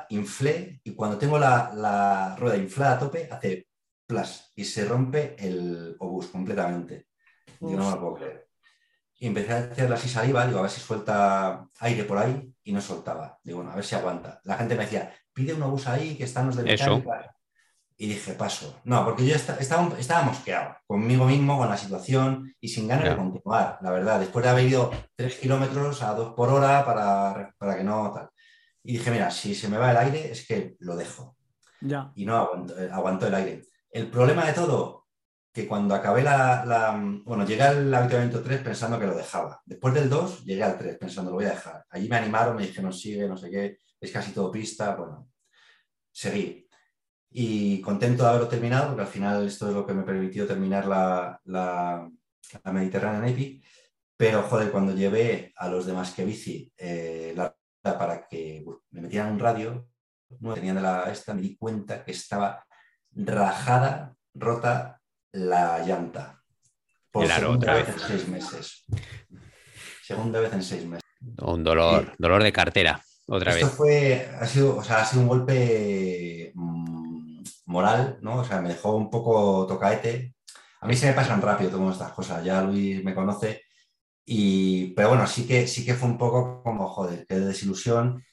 inflé, y cuando tengo la, la rueda inflada a tope, hace plas, y se rompe el obús completamente. Yo no me lo puedo creer. Y empecé a hacerle así saliva, digo, a ver si suelta aire por ahí, y no soltaba. Digo, bueno, a ver si aguanta. La gente me decía, pide un obús ahí, que están los de mecánica. Y dije, paso. No, porque yo estaba, estaba, mosqueado conmigo mismo, con la situación y sin ganas de continuar, la verdad. Después de haber ido tres kilómetros a dos por hora para, para que no tal. Y dije, mira, si se me va el aire, es que lo dejo. Ya. Y no aguanto, eh, el aire. El problema de todo, que cuando acabé la, Bueno, llegué al habituamiento 3 pensando que lo dejaba. Después del 2, llegué al 3 pensando, lo voy a dejar. Allí me animaron, me dijeron, sigue, no sé qué, es casi todo pista. Bueno, seguí y contento de haberlo terminado, porque al final esto es lo que me permitió terminar la, la, la Mediterránea Navy. Pero, joder, cuando llevé a los demás que bici eh, la, para que me metieran un radio, no tenían de la esta, me di cuenta que estaba rajada, rota la llanta. Por segunda vez en seis meses. Segunda vez en seis meses. Un dolor, dolor de cartera, otra Esto vez. Fue, ha sido, o sea, ha sido un golpe mm, moral, ¿no? O sea, me dejó un poco tocaete. A mí se me pasan rápido todas estas cosas, ya Luis me conoce. Y, pero bueno, sí que, sí que fue un poco como, joder, qué desilusión.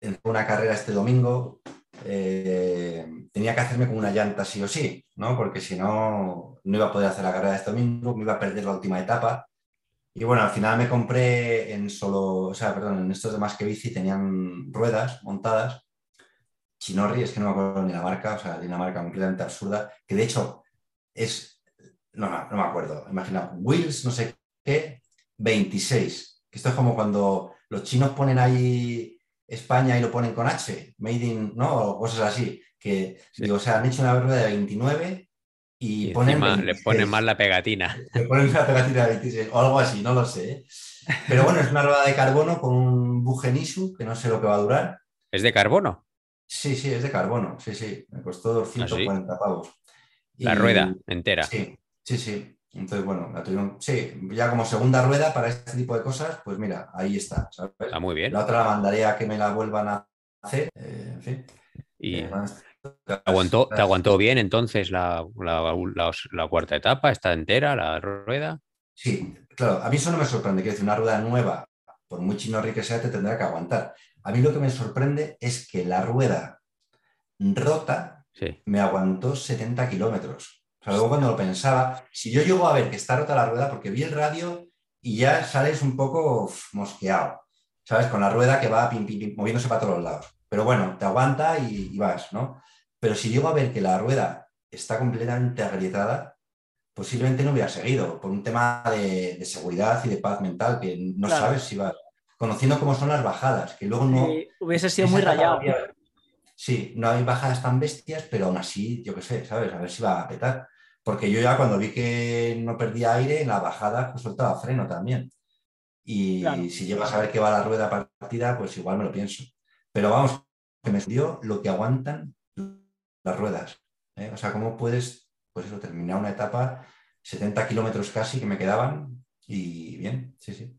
En una carrera este domingo, eh, tenía que hacerme con una llanta sí o sí, ¿no? Porque si no, no iba a poder hacer la carrera este domingo, me iba a perder la última etapa. Y bueno, al final me compré en solo, o sea, perdón, en estos demás que bici tenían ruedas montadas Chinorri, es que no me acuerdo ni la marca, o sea, de una marca completamente absurda, que de hecho es, no, no, me acuerdo, imagina, Wheels, no sé qué, 26, que esto es como cuando los chinos ponen ahí España y lo ponen con H, Made in, ¿no? O cosas así, que, digo, o sea, han hecho una rueda de 29 y, ponen... le ponen más la pegatina. Le ponen la pegatina de 26, o algo así, no lo sé. ¿eh? Pero bueno, es una rueda de carbono con un Bugenisu, que no sé lo que va a durar. ¿Es de carbono? Sí, sí, es de carbono, sí, sí, me costó 240 ¿Ah, pavos. La rueda entera. Sí, sí, sí. Entonces, bueno, la tuvieron, sí, ya como segunda rueda para este tipo de cosas, pues mira, ahí está. ¿sabes? Está muy bien. La otra la mandaré a que me la vuelvan a hacer, eh, en fin. Y eh, ¿te, aguantó, ¿te aguantó bien entonces la, la, cuarta etapa? ¿Está entera la rueda? Sí, claro, a mí eso no me sorprende, que decir, una rueda nueva, por muy chinorri que sea, te tendrá que aguantar. A mí lo que me sorprende es que la rueda rota me aguantó 70 kilómetros. O sea, luego cuando lo pensaba, si yo llego a ver que está rota la rueda, porque vi el radio y ya sales un poco mosqueado, ¿sabes? Con la rueda que va pim, pim, moviéndose para todos lados. Pero bueno, te aguanta y, vas, ¿no? Pero si llego a ver que la rueda está completamente agrietada, posiblemente no hubiera seguido, por un tema de, seguridad y de paz mental, que no sabes si vas conociendo cómo son las bajadas, que luego no... hubiese sido muy rayado. Sí, no hay bajadas tan bestias, pero aún así, yo qué sé, ¿sabes? A ver si va a petar. Porque yo ya cuando vi que no perdía aire, en la bajada pues soltaba freno también. Y si llego a saber que va la rueda partida, pues igual me lo pienso. Pero vamos, que me dio lo que aguantan las ruedas. ¿eh? O sea, ¿cómo puedes, pues eso, terminar una etapa, 70 kilómetros casi que me quedaban y bien, sí, sí.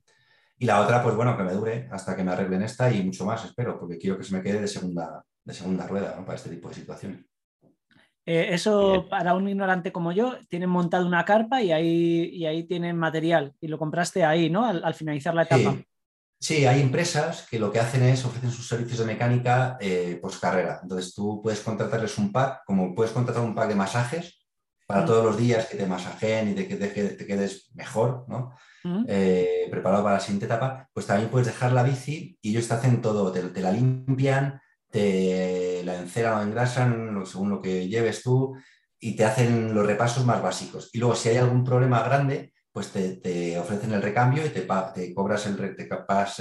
Y la otra, pues bueno, que me dure hasta que me arreglen esta y mucho más, espero, porque quiero que se me quede de segunda, de segunda rueda para este tipo de situaciones. Eh, eso para un ignorante como yo, tienen montado una carpa y ahí, ahí tienen material y lo compraste ahí, ¿no? Al, finalizar la etapa. Sí. hay empresas que lo que hacen es ofrecen sus servicios de mecánica eh, post carrera. Entonces tú puedes contratarles un pack, como puedes contratar un pack de masajes para mm. todos los días que te masajeen y de que te quedes mejor, ¿no? Eh, preparado para la siguiente etapa, pues también puedes dejar la bici y ellos te hacen todo, te, la limpian, te la enceran o engrasan según lo que lleves tú y te hacen los repasos más básicos. Y luego si hay algún problema grande, pues te, ofrecen el recambio y te, te cobras el, te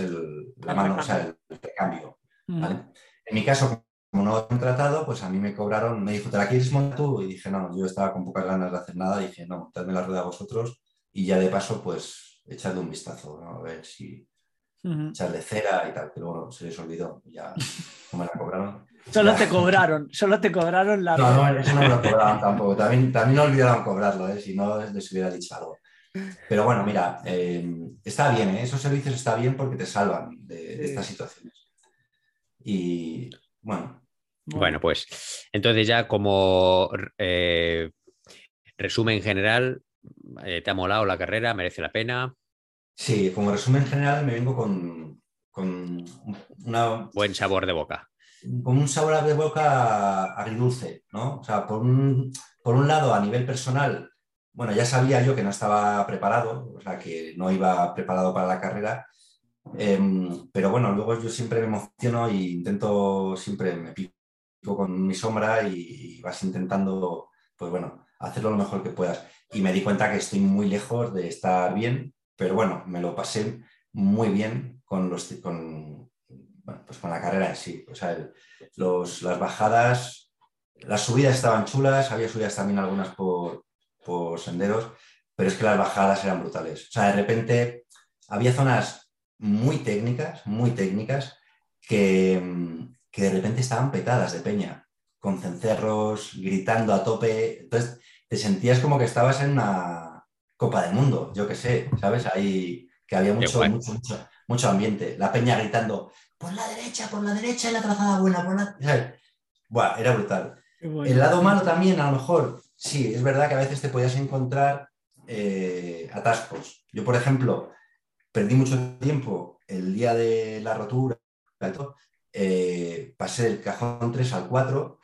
el, la mano, o sea, el, recambio. En mi caso, como no he contratado, pues a mí me cobraron, me dijo, ¿te la quieres montar tú? Y dije, no, yo estaba con pocas ganas de hacer nada, dije, no, dadme la rueda a vosotros y ya de paso, pues echarle un vistazo, a ver si echarle cera y tal, pero bueno, se les olvidó, ya no me la cobraron. Solo te cobraron, solo te cobraron la. No, no, eso no me lo cobraron tampoco. También, también olvidaron cobrarlo, ¿eh? si no les hubiera dicho algo. Pero bueno, mira, eh, está bien, ¿eh? esos servicios está bien porque te salvan de, estas situaciones. Y bueno. Bueno, pues entonces ya como eh, resumen general, ¿te ha molado la carrera? ¿Merece la pena? Sí, como resumen general me vengo con, con una... Buen sabor de boca. Con un sabor de boca agridulce, ¿no? O sea, por un, por un lado, a nivel personal, bueno, ya sabía yo que no estaba preparado, o sea, que no iba preparado para la carrera, em, pero bueno, luego yo siempre me emociono e intento, siempre me pico con mi sombra y, vas intentando, pues bueno, hacerlo lo mejor que puedas. Y me di cuenta que estoy muy lejos de estar bien, pero bueno, me lo pasé muy bien con, los, con, pues con la carrera en sí. O sea, los, las bajadas, las subidas estaban chulas, había subidas también algunas por, por senderos, pero es que las bajadas eran brutales. O sea, de repente había zonas muy técnicas, muy técnicas, que, que de repente estaban petadas de peña, con cencerros, gritando a tope. Entonces, te sentías como que estabas en una Copa del Mundo, yo qué sé, ¿sabes? Ahí que había mucho, mucho, mucho, mucho, ambiente. La peña gritando, por la derecha, por la derecha, y la trazada buena, por la... Buah, era brutal. El lado malo también, a lo mejor, sí, es verdad que a veces te podías encontrar eh, atascos. Yo, por ejemplo, perdí mucho tiempo el día de la rotura, eh, pasé del cajón 3 al 4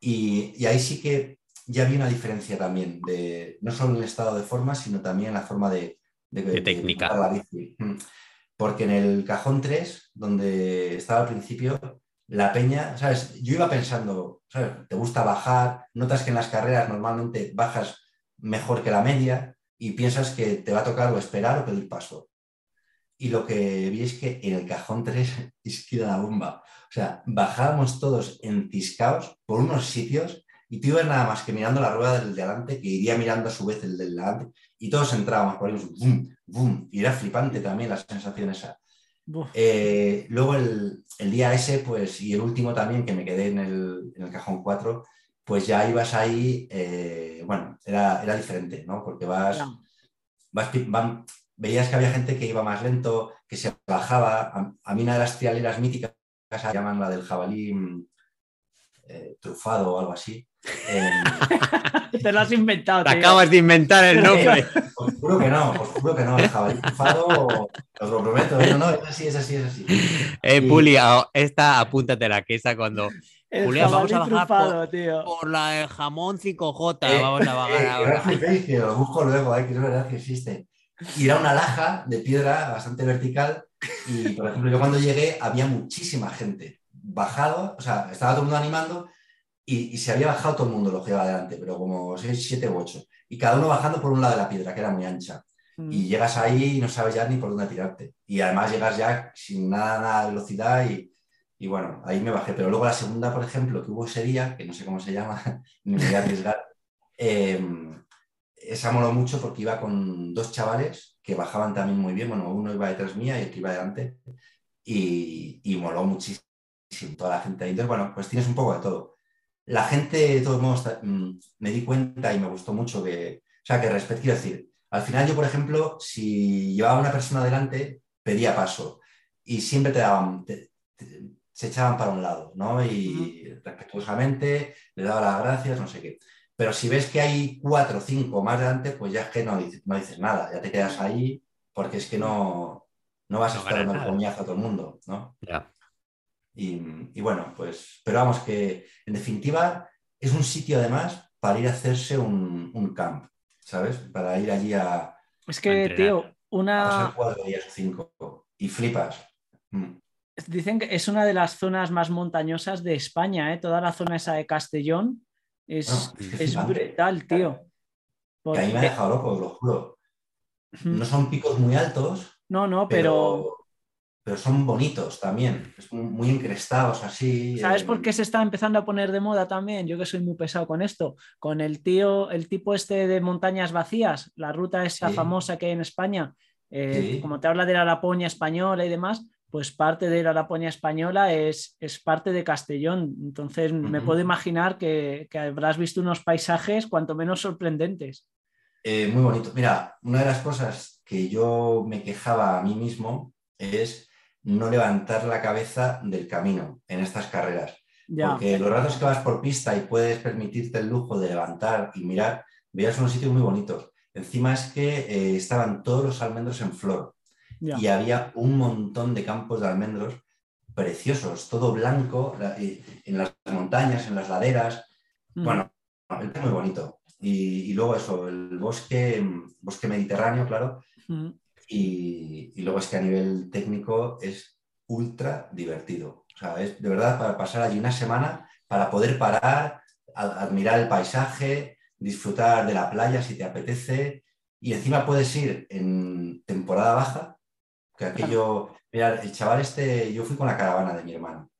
y, ahí sí que ya vi una diferencia también, de, no solo en el estado de forma, sino también en la forma de, de, técnica. Mm. Porque en el cajón 3, donde estaba al principio, la peña, ¿sabes? Yo iba pensando, ¿sabes? Te gusta bajar, notas que en las carreras normalmente bajas mejor que la media y piensas que te va a tocar o esperar o pedir paso. Y lo que vi es que en el cajón 3 es que la bomba. O sea, bajábamos todos enciscados por unos sitios y tú ibas nada más que mirando la rueda del de adelante, que iría mirando a su vez el del delante, y todos entrábamos por ahí, boom, boom, y era flipante también la sensación esa. Eh, luego el, día ese, pues, y el último también, que me quedé en el, cajón 4, pues ya ibas ahí, eh, bueno, era, era, diferente, ¿no? Porque vas, veías que había gente que iba más lento, que se bajaba. A, mí una de las trialeras míticas, se llaman la del jabalí mm, eh, trufado o algo así. Te lo has inventado. Te acabas de inventar el nombre. Os juro que no, os juro que no. El jabalí trufado, os lo prometo. No, no, es así, es así, es así. Eh, Puli, esta apúntate que esta cuando. El Julián, vamos a bajar trufado, por, tío. por, la del jamón 5J. Eh, vamos a bajar eh, ahora. Que lo busco luego, eh, que es verdad que existe. Y era una laja de piedra bastante vertical. Y, por ejemplo, yo cuando llegué había muchísima gente bajado, o sea, estaba todo el mundo animando y, se había bajado todo el mundo, lo llevaba adelante, pero como 6, 7 u 8. Y cada uno bajando por un lado de la piedra, que era muy ancha. Mm. Y llegas ahí y no sabes ya ni por dónde tirarte. Y además llegas ya sin nada, nada de velocidad y, y bueno, ahí me bajé. Pero luego la segunda, por ejemplo, que hubo ese día, que no sé cómo se llama, ni me voy a arriesgar, em, esa moló mucho porque iba con dos chavales que bajaban también muy bien. Bueno, uno iba detrás mía y otro iba delante. Y, y moló muchísimo toda la gente ahí. Entonces, bueno, pues tienes un poco de todo la gente, de todos modos, mm, me di cuenta y me gustó mucho que, o sea, que respeto, quiero decir, al final yo, por ejemplo, si llevaba una persona adelante, pedía paso y siempre te daban, se echaban para un lado, ¿no? Y respetuosamente le daba las gracias, no sé qué. Pero si ves que hay cuatro o cinco más delante, pues ya es que no dices, no dices nada, ya te quedas ahí porque es que no, no vas a estar dando el coñazo a todo el mundo, ¿no? Ya. Y, bueno, pues, pero vamos, que en definitiva es un sitio además para ir a hacerse un, un camp, ¿sabes? Para ir allí a... Es que, tío, una... cuatro días o cinco y flipas. Mm. Dicen que es una de las zonas más montañosas de España, ¿eh? Toda la zona esa de Castellón es, es brutal, tío. Que ahí me ha dejado loco, lo juro. No son picos muy altos. No, no, pero pero son bonitos también, muy encrestados así. ¿Sabes por qué se está empezando a poner de moda también? Yo que soy muy pesado con esto, con el tío, el tipo este de montañas vacías, la ruta esa famosa que hay en España, eh, como te habla de la Laponia española y demás, pues parte de la Laponia española es, es parte de Castellón. Entonces me puedo imaginar que, habrás visto unos paisajes cuanto menos sorprendentes. Eh, muy bonito. Mira, una de las cosas que yo me quejaba a mí mismo es no levantar la cabeza del camino en estas carreras. Porque los ratos que vas por pista y puedes permitirte el lujo de levantar y mirar, veías unos sitios muy bonitos. Encima es que eh, estaban todos los almendros en flor y había un montón de campos de almendros preciosos, todo blanco, en las montañas, en las laderas. Bueno, es muy bonito. Y, luego eso, el bosque, bosque mediterráneo, claro. Y, luego es que a nivel técnico es ultra divertido. O sea, es de verdad para pasar allí una semana, para poder parar, admirar el paisaje, disfrutar de la playa si te apetece. Y encima puedes ir en temporada baja, que aquello, mira, el chaval este, yo fui con la caravana de mi hermano,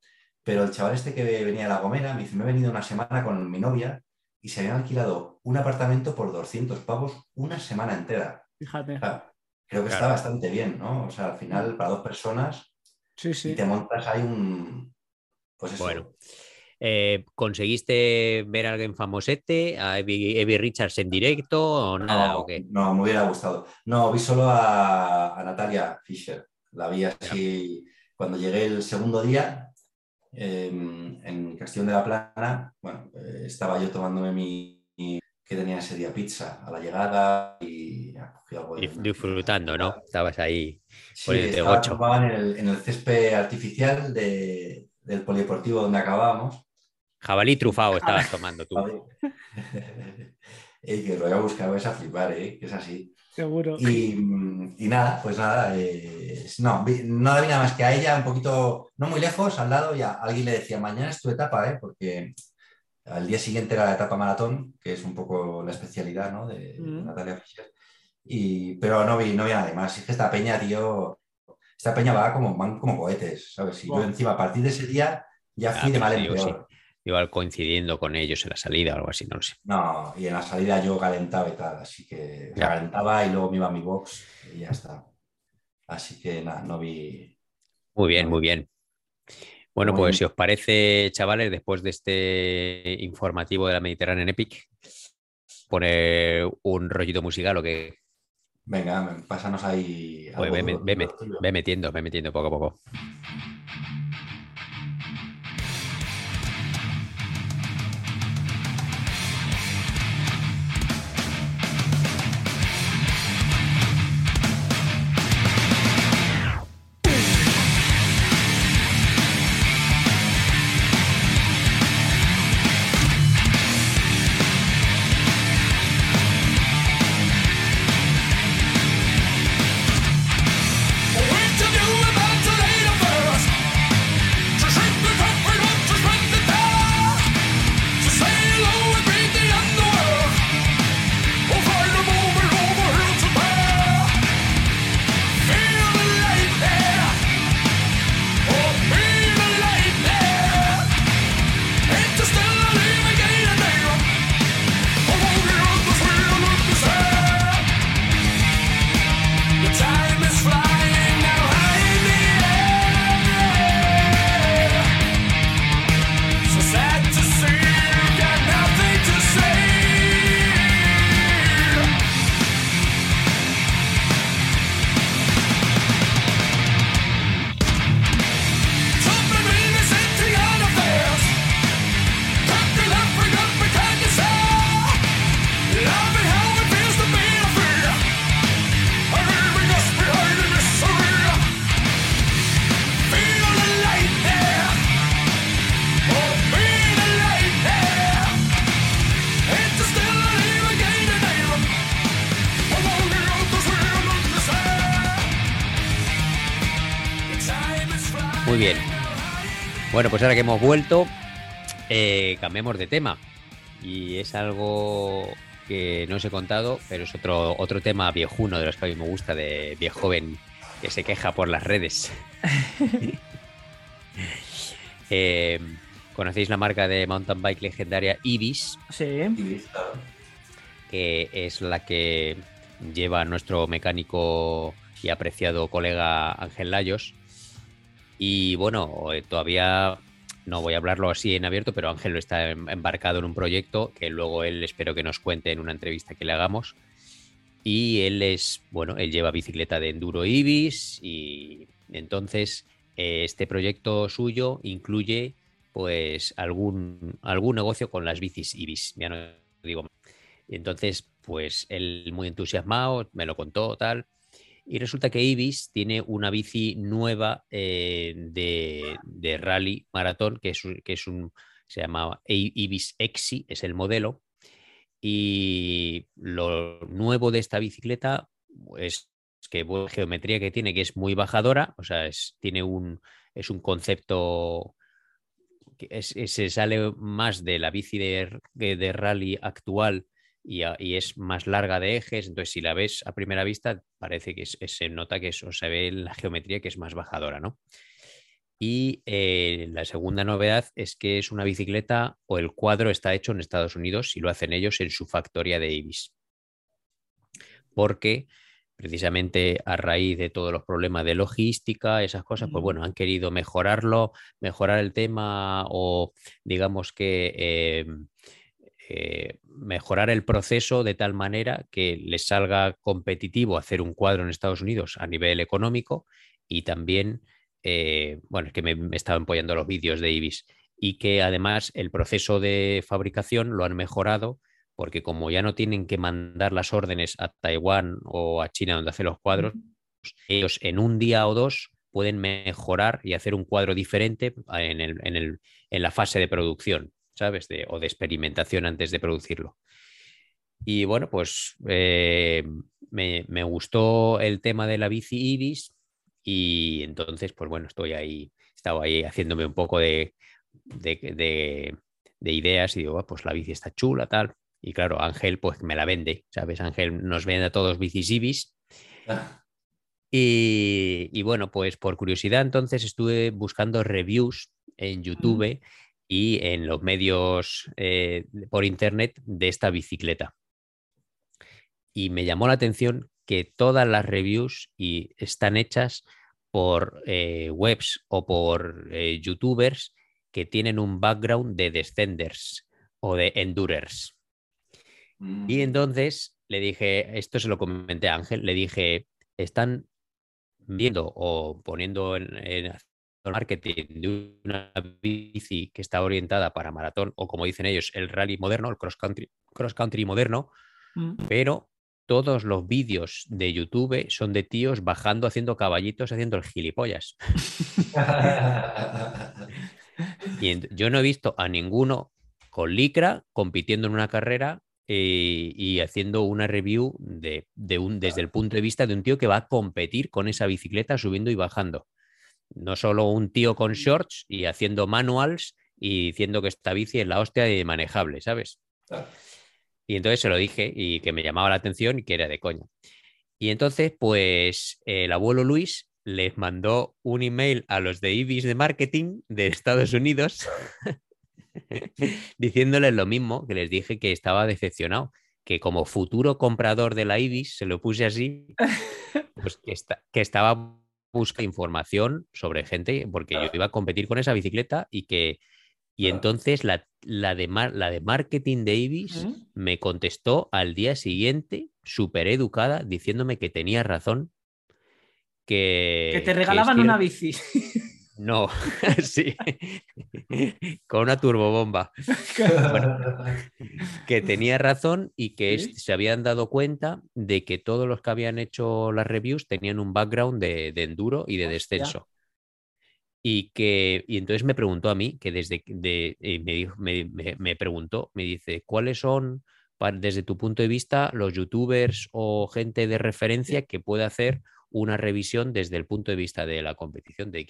pero el chaval este que venía de La Gomera me dice, me he venido una semana con mi novia y se habían alquilado un apartamento por 200 pavos una semana entera. Fíjate. Creo que está bastante bien, ¿no? O sea, al final, para dos personas, sí, sí. y te montas ahí un... Pues eso. Bueno. Eh, ¿Conseguiste ver a alguien famosete? ¿A Evie, Richards en directo o nada? No, ¿o qué? no, me hubiera gustado. No, vi solo a, Natalia Fisher. La vi así cuando llegué el segundo día em, en Castillo de la Plana. Bueno, eh, estaba yo tomándome mi, que tenía ese día pizza a la llegada y algo disfrutando, ¿no? Estabas ahí sí, estaba, en el, en el césped artificial de, del polideportivo donde acabábamos Jabalí trufado estabas tomando tú. que lo voy a buscar, vais a flipar, ¿eh? que es así. Seguro. Y, nada, pues nada, eh, no, no había nada más que a ella, un poquito, no muy lejos, al lado, ya alguien le decía, mañana es tu etapa, ¿eh? porque al día siguiente era la etapa maratón, que es un poco la especialidad ¿no? de, mm. Natalia Fischer. Y, pero no vi, no vi nada más. Es que esta peña, tío, esta peña va como, van como cohetes, ¿sabes? Y yo encima, a partir de ese día, ya fui de mal en peor igual coincidiendo con ellos en la salida o algo así, no lo sé. No, y en la salida yo calentaba y tal, así que calentaba y luego me iba a mi box y ya está. Así que nada, no vi. Muy bien, muy bien. Bueno, pues si os parece, chavales, después de este informativo de la Mediterránea en Epic, poner un rollito musical o que. Venga, pásanos ahí. Pues ve, ve metiendo, ve metiendo poco a poco. Bueno, pues ahora que hemos vuelto, eh, cambiemos de tema. Y es algo que no os he contado, pero es otro, otro tema viejuno de los que a mí me gusta, de viejo joven que se queja por las redes. Eh, ¿Conocéis la marca de mountain bike legendaria Ibis? Sí. Que es la que lleva nuestro mecánico y apreciado colega Ángel Layos. Y bueno, eh, todavía no voy a hablarlo así en abierto, pero Ángel está em, embarcado en un proyecto que luego él espero que nos cuente en una entrevista que le hagamos. Y él es, bueno, él lleva bicicleta de enduro Ibis y entonces eh, este proyecto suyo incluye pues algún, algún negocio con las bicis Ibis, ya no digo. Entonces, pues él muy entusiasmado, me lo contó tal. Y resulta que Ibis tiene una bici nueva eh, de, rally maratón, que es, que es un, se llama Ibis Exi, es el modelo. Y lo nuevo de esta bicicleta es que la geometría que tiene, que es muy bajadora, o sea, es, tiene un, es un concepto que se sale más de la bici de, de, rally actual y, es más larga de ejes, entonces si la ves a primera vista parece que se nota que eso se ve en la geometría que es más bajadora, ¿no? Y eh, la segunda novedad es que es una bicicleta o el cuadro está hecho en Estados Unidos y lo hacen ellos en su factoría de Ibis. Porque precisamente a raíz de todos los problemas de logística, esas cosas, pues bueno, han querido mejorarlo, mejorar el tema o digamos que em, eh, mejorar el proceso de tal manera que les salga competitivo hacer un cuadro en Estados Unidos a nivel económico y también, eh, bueno, es que me, me estaban apoyando los vídeos de Ibis y que además el proceso de fabricación lo han mejorado porque como ya no tienen que mandar las órdenes a Taiwán o a China donde hacen los cuadros, ellos en un día o dos pueden mejorar y hacer un cuadro diferente en, la fase de producción, ¿sabes? o de experimentación antes de producirlo. Y bueno, pues eh, me, gustó el tema de la bici Ibis y entonces, pues bueno, estoy ahí, estaba ahí haciéndome un poco de, de, ideas y digo, pues la bici está chula, tal. Y claro, Ángel pues me la vende, ¿sabes? Ángel nos vende a todos bicis ah. Y, bueno, pues por curiosidad entonces estuve buscando reviews en YouTube y en los medios eh, por internet de esta bicicleta. Y me llamó la atención que todas las reviews y están hechas por eh, webs o por eh, youtubers que tienen un background de descenders o de endurers. Y mm. entonces le dije, esto se lo comenté a Ángel, le dije, están viendo o poniendo en, marketing de una bici que está orientada para maratón o como dicen ellos, el rally moderno, el cross country, cross country moderno, mm. pero todos los vídeos de YouTube son de tíos bajando, haciendo caballitos, haciendo el gilipollas. y yo no he visto a ninguno con licra compitiendo en una carrera eh, y haciendo una review de, un, desde el punto de vista de un tío que va a competir con esa bicicleta subiendo y bajando. No solo un tío con shorts y haciendo manuals y diciendo que esta bici es la hostia de manejable, ¿sabes? Y entonces se lo dije y que me llamaba la atención y que era de coña. Y entonces, pues el abuelo Luis les mandó un email a los de Ibis de marketing de Estados Unidos diciéndoles lo mismo que les dije que estaba decepcionado, que como futuro comprador de la Ibis, se lo puse así, pues que, que estaba buscando información sobre gente, porque yo iba a competir con esa bicicleta y que... Y entonces la, la, de, la de marketing de Ibis me contestó al día siguiente, súper educada, diciéndome que tenía razón. Que, que te regalaban una bici. No, sí, con una turbobomba. que tenía razón y que se habían dado cuenta de que todos los que habían hecho las reviews tenían un background de, enduro y de descenso. Y que, y entonces me preguntó a mí, que desde, de, eh, me, me, preguntó, me dice, ¿cuáles son, desde tu punto de vista, los youtubers o gente de referencia que puede hacer una revisión desde el punto de vista de la competición de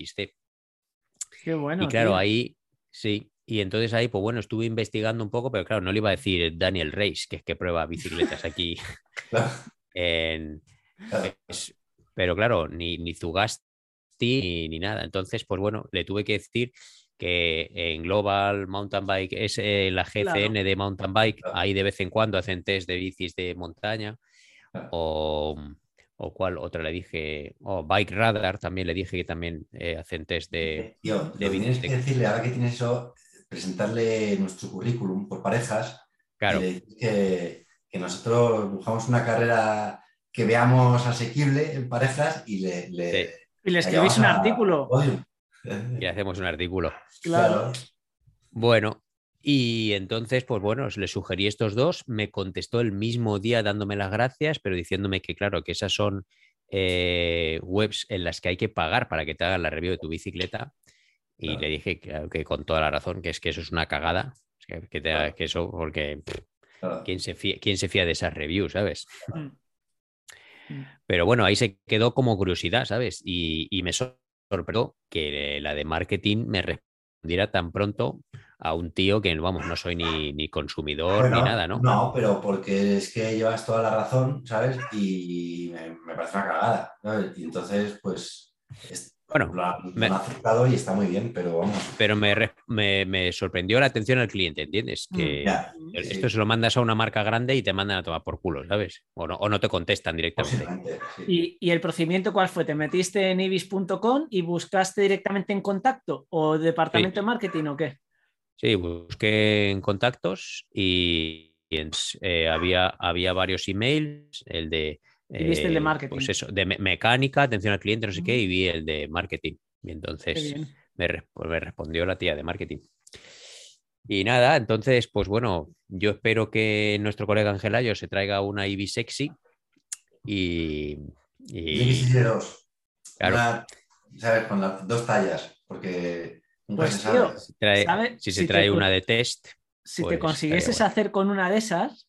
XT? bueno. Y claro, ahí sí. Y entonces ahí, pues bueno, estuve investigando un poco, pero claro, no le iba a decir Daniel Reis, que es que prueba bicicletas aquí. pero claro, ni, ni Zugasti ni, nada. Entonces, pues bueno, le tuve que decir que en Global Mountain Bike es eh, la GCN de Mountain Bike, ahí de vez en cuando hacen test de bicis de montaña, o, o cuál otra le dije, o Bike Radar también le dije que también eh, hacen test de, Tío, tienes que decirle, ahora que tienes eso, presentarle nuestro currículum por parejas, claro. que, que nosotros buscamos una carrera que veamos asequible en parejas y le... le Y le escribís un artículo. Y hacemos un artículo. Claro. Bueno, y entonces, pues bueno, le sugerí estos dos, me contestó el mismo día dándome las gracias, pero diciéndome que claro, que esas son eh, webs en las que hay que pagar para que te hagan la review de tu bicicleta. Y le dije que, con toda la razón, que es que eso es una cagada, que, te, que eso, porque ¿quién, se fía, ¿quién se fía de esas reviews, sabes? Mm. Pero bueno, ahí se quedó como curiosidad, ¿sabes? Y, me sorprendió que la de marketing me respondiera tan pronto a un tío que, vamos, no soy ni, consumidor ni nada, ¿no? No, pero porque es que llevas toda la razón, ¿sabes? Y me, parece una cagada, Y entonces, pues, bueno, lo, me, ha aceptado y está muy bien, pero vamos. Pero me, sorprendió la atención al cliente, ¿entiendes? Mm, que esto se lo mandas a una marca grande y te mandan a tomar por culo, ¿sabes? O no, te contestan directamente. ¿Y, ¿Y, el procedimiento cuál fue? ¿Te metiste en ibis.com y buscaste directamente en contacto o departamento de marketing o qué? Sí, busqué en contactos y, eh, había, había varios emails, el de y viste el de eh, marketing. Pues eso, de mecánica, atención al cliente, no sé qué, y vi el de marketing. Y entonces pues me, respondió la tía de marketing. Y nada, entonces, pues bueno, yo espero que nuestro colega Angelayo se traiga una IBI sexy y. y... de dos. Claro. ¿Sabes? Con las dos tallas, porque nunca pues, se sabe. Si, se trae una de test. Si te pues, consiguieses hacer con una de esas,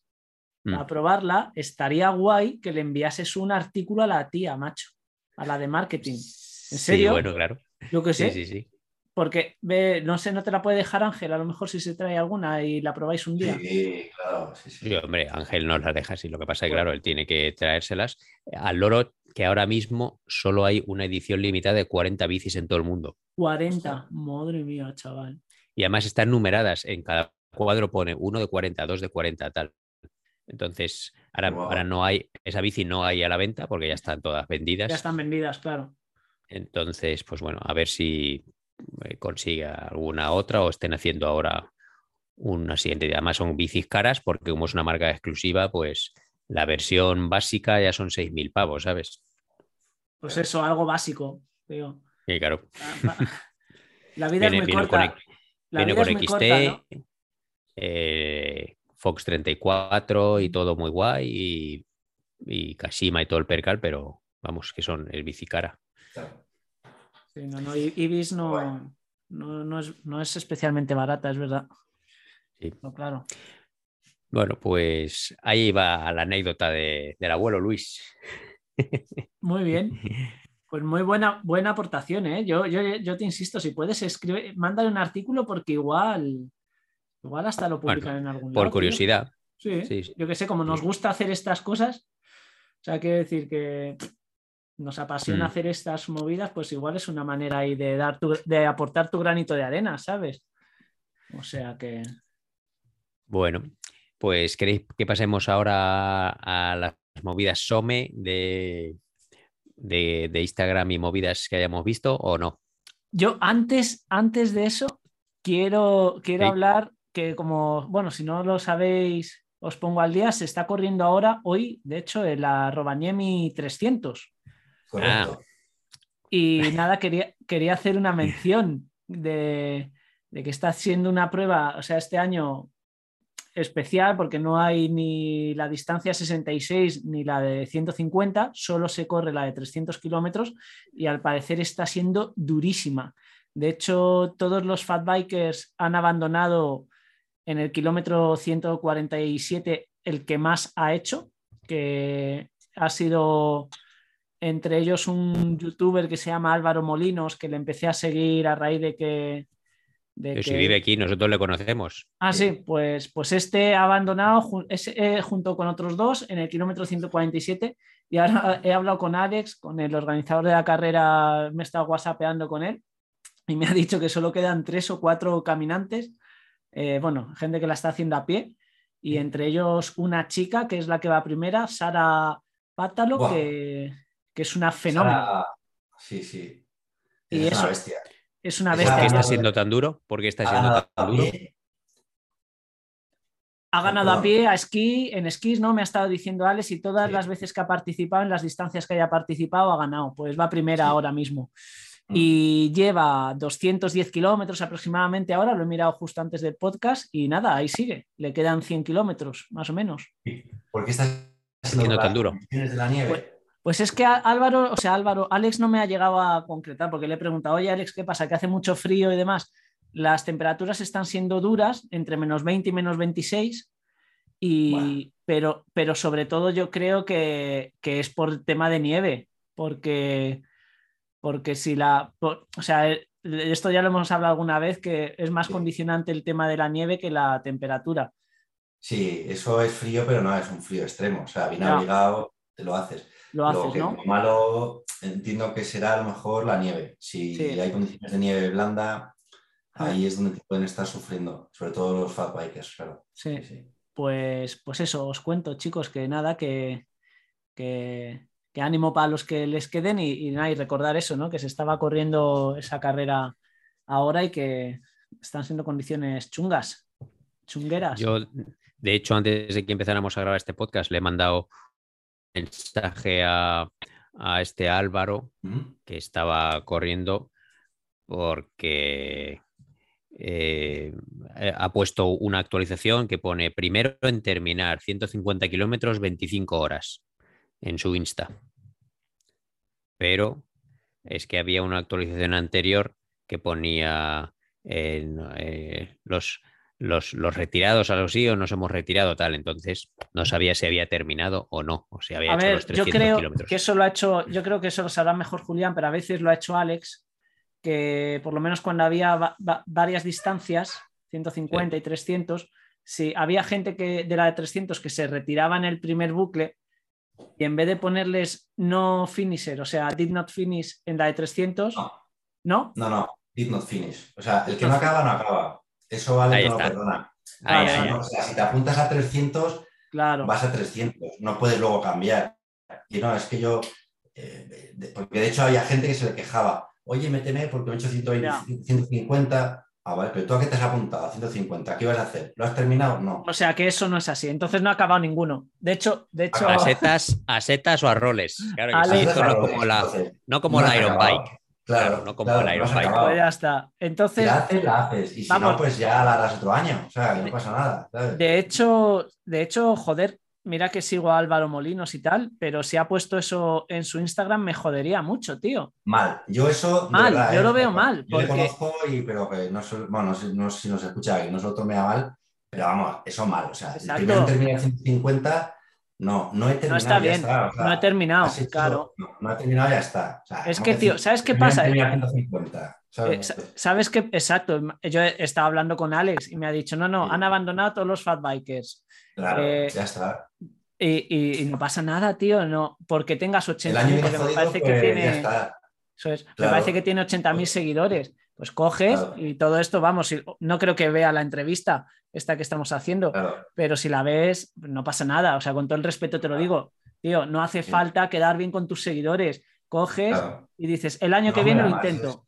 Mm. a probarla, estaría guay que le enviases un artículo a la tía, macho, a la de marketing. ¿En serio? Sí, bueno, claro. Yo que sé. Sí, sí, sí. Porque, ve, no sé, no te la puede dejar Ángel, a lo mejor si se trae alguna y la probáis un día. Sí, claro, sí, sí. hombre, Ángel no la deja, sí. Lo que pasa es que, claro, él tiene que traérselas. Al loro, que ahora mismo solo hay una edición limitada de 40 bicis en todo el mundo. 40, madre mía, chaval. Y además están numeradas, en cada cuadro pone uno de 40, dos de 40, tal. Entonces, ahora, ahora no hay, esa bici no hay a la venta porque ya están todas vendidas. Ya están vendidas, claro. Entonces, pues bueno, a ver si eh, consigue alguna otra o estén haciendo ahora una siguiente. Además son bicis caras porque como es una marca exclusiva, pues la versión básica ya son 6.000 pavos, ¿sabes? Pues eso, algo básico, digo. Sí, claro. La, vida es muy corta. viene con XT, eh, Fox 34 y todo muy guay y, y Kashima y todo el percal, pero vamos, que son el bicicara. Sí, no, no, Ibis no, no, es, no, es, especialmente barata, es verdad. Sí. claro. Bueno, pues ahí va la anécdota de, del abuelo Luis. Muy bien. Pues muy buena, buena aportación, ¿eh? Yo, yo, yo te insisto, si puedes escribir, mándale un artículo porque igual, Igual hasta lo publican en algún Por curiosidad. Sí, yo que sé, como nos gusta hacer estas cosas, o sea, quiero decir que nos apasiona mm. hacer estas movidas, pues igual es una manera ahí de, dar de aportar tu granito de arena, ¿sabes? O sea que. Bueno, pues queréis que pasemos ahora a las movidas SOME de, de, Instagram y movidas que hayamos visto o no? Yo antes, antes de eso, quiero, quiero hablar que como, bueno, si no lo sabéis, os pongo al día, se está corriendo ahora, hoy, de hecho, el la Robaniemi 300. Y nada, quería, quería hacer una mención de, que está siendo una prueba, o sea, este año especial porque no hay ni la distancia 66 ni la de 150, solo se corre la de 300 kilómetros y al parecer está siendo durísima. De hecho, todos los fatbikers han abandonado en el kilómetro 147 el que más ha hecho, que ha sido entre ellos un youtuber que se llama Álvaro Molinos, que le empecé a seguir a raíz de que, De Si vive aquí, nosotros le conocemos. Ah, sí, pues, pues este ha abandonado eh, junto con otros dos en el kilómetro 147 y ahora he hablado con Alex, con el organizador de la carrera, me he estado whatsappeando con él y me ha dicho que solo quedan tres o cuatro caminantes, eh, bueno, gente que la está haciendo a pie y entre ellos una chica que es la que va primera, Sara Pátalo, que, es una fenómeno. Sí, sí. Es y una bestia. Es una bestia. ¿Por qué está siendo tan duro? ¿Por qué está siendo tan duro? Ha ganado a pie a esquí, en esquís, ¿no? Me ha estado diciendo Alex y todas las veces que ha participado, en las distancias que haya participado, ha ganado. Pues va primera ahora mismo. Mm. Y lleva 210 kilómetros aproximadamente ahora, lo he mirado justo antes del podcast y nada, ahí sigue. Le quedan 100 kilómetros, más o menos. ¿Por qué está siendo tan duro? Pues, pues, es que Álvaro, o sea, Álvaro, Alex no me ha llegado a concretar porque le he preguntado, oye Alex, ¿qué pasa? Que hace mucho frío y demás. Las temperaturas están siendo duras, entre menos 20 y menos 26, y, pero, pero sobre todo yo creo que, que es por tema de nieve, porque porque si la, o sea, eh, esto ya lo hemos hablado alguna vez, que es más condicionante el tema de la nieve que la temperatura. Sí, eso es frío, pero no es un frío extremo, o sea, bien abrigado, te lo haces. Lo haces, ¿no? Lo malo entiendo que será a lo mejor la nieve. Si hay condiciones de nieve blanda, ahí es donde pueden estar sufriendo, sobre todo los fat bikers, claro. Sí, sí. Pues, pues eso, os cuento, chicos, que nada, que, que ánimo para los que les queden y, y, recordar eso, ¿no? Que se estaba corriendo esa carrera ahora y que están siendo condiciones chungas, chungueras. Yo, de hecho, antes de que empezáramos a grabar este podcast, le he mandado mensaje a, este Álvaro que estaba corriendo porque eh, ha puesto una actualización que pone primero en terminar 150 kilómetros 25 horas en su Insta. Pero es que había una actualización anterior que ponía eh, los, los, retirados, algo así, o nos hemos retirado, tal. Entonces, no sabía si había terminado o no, o si había hecho los 300 yo creo kilómetros. Que eso lo ha hecho, yo creo que eso lo sabrá mejor Julián, pero a veces lo ha hecho Alex, que por lo menos cuando había varias distancias, 150 y 300, si había gente que de la de 300 que se retiraba en el primer bucle, y en vez de ponerles no finisher, o sea, did not finish en la de 300, no. ¿no? No, did not finish. O sea, el que no acaba, no acaba. Eso vale, no lo perdona. o sea, si te apuntas a 300, claro. vas a 300, no puedes luego cambiar. Y no, es que yo, eh, porque de hecho había gente que se le quejaba, oye, méteme porque me he hecho 150, Ah, vale, pero tú a qué te has apuntado, a 150, ¿qué ibas a hacer? ¿Lo has terminado? No. O sea que eso no es así, entonces no ha acabado ninguno. De hecho, de hecho. ¿A setas, a setas o a roles? Claro, no como la, no como la Iron Bike. Claro, no como la Iron Bike. Pues ya está. Entonces. La haces, la haces. Y si no, pues ya la harás otro año. O sea, que no pasa nada. De hecho, de hecho, joder, mira que sigo a Álvaro Molinos y tal, pero si ha puesto eso en su Instagram me jodería mucho, tío. Mal, yo eso... Mal, yo lo ¿eh? veo mal. Yo le conozco y pero que no, bueno, no, sé si nos escucha que no se lo tome a mal, pero vamos, eso mal. O sea, el primero termina 150, no, no he terminado. No está bien, no he terminado, claro. No, he terminado, ya está. es que, tío, ¿sabes qué pasa? 150. Eh, ¿Sabes qué? Exacto, yo he estado hablando con Alex y me ha dicho, no, no, han abandonado todos los fat bikers. Claro, eh, ya está. Y, no pasa nada, tío, no, porque tengas 80.000, porque me parece que pues, tiene. Eso es, me parece que tiene 80.000 seguidores. Pues coges y todo esto, vamos, no creo que vea la entrevista esta que estamos haciendo, pero si la ves, no pasa nada. O sea, con todo el respeto te lo digo, tío, no hace falta quedar bien con tus seguidores. Coges y dices, el año que viene lo intento.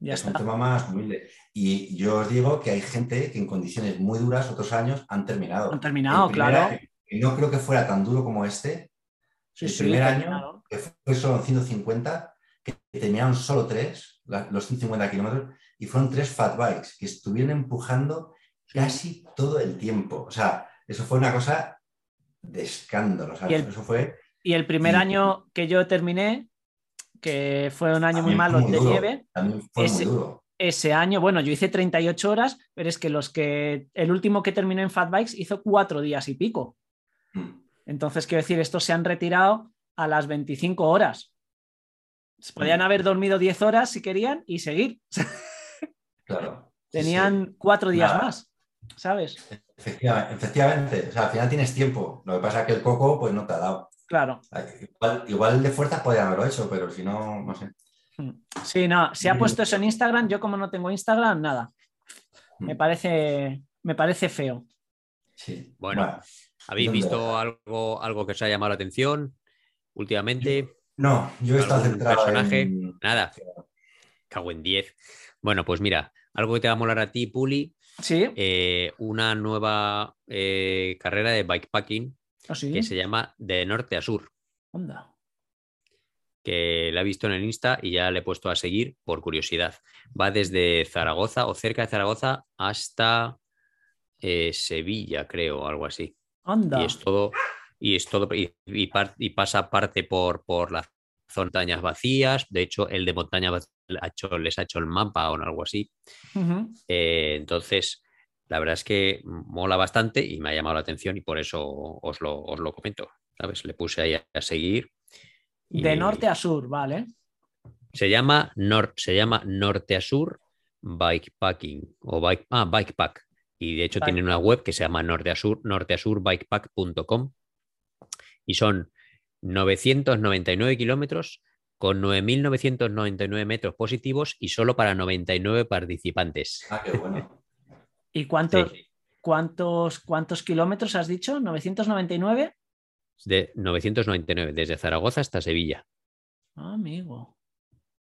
Ya es un tema más humilde. Y yo os digo que hay gente que en condiciones muy duras otros años han terminado. Han terminado, claro. Y no creo que fuera tan duro como este. el primer año, que fue solo 150, que terminaron solo tres, los 150 kilómetros, y fueron tres fat bikes que estuvieron empujando casi todo el tiempo. O sea, eso fue una cosa de escándalo. Y el, eso fue... y el primer año que yo terminé, que fue un año muy malo de nieve, ese, ese, año, bueno, yo hice 38 horas, pero es que los que el último que terminó en Fat Bikes hizo cuatro días y pico. Mm. Entonces, quiero decir, estos se han retirado a las 25 horas. Podrían mm. haber dormido 10 horas si querían y seguir. Claro. Tenían cuatro días más, ¿sabes? Efectivamente, o sea, al final tienes tiempo. Lo que pasa es que el coco, pues no te ha dado. Claro. Igual, igual de fuerzas podría haberlo hecho, pero si no, no sé. Hmm. Sí, no, se ha mm. puesto eso en Instagram. Yo, como no tengo Instagram, nada. Me mm. parece, me parece feo. Sí. Bueno, ¿habéis visto algo, algo que os ha llamado la atención últimamente? No, yo he estado centrado personaje? Nada. Cago en 10. Bueno, pues mira, algo que te va a molar a ti, Puli. Sí. Eh, una nueva eh, carrera de bikepacking ¿Ah, que se llama De Norte a Sur. Onda. Que la he visto en el Insta y ya le he puesto a seguir por curiosidad. Va desde Zaragoza o cerca de Zaragoza hasta eh, Sevilla, creo, algo así. Anda. Y es todo, y es todo, y, y, pasa parte por, por las montañas vacías. De hecho, el de montaña les ha hecho el mapa o algo así. Eh, entonces, la verdad es que mola bastante y me ha llamado la atención y por eso os lo, os lo comento. ¿Sabes? Le puse ahí a, seguir. De norte a sur, ¿vale? Se llama, se llama Norte a Sur Bikepacking o bike, ah, Bikepack. Y de hecho tiene una web que se llama Norte a Sur, norteasurbikepack.com y son 999 kilómetros con 9.999 metros positivos y solo para 99 participantes. Ah, qué bueno. ¿Y cuántos, cuántos, cuántos kilómetros has dicho? ¿999? De 999, desde Zaragoza hasta Sevilla. Ah, amigo.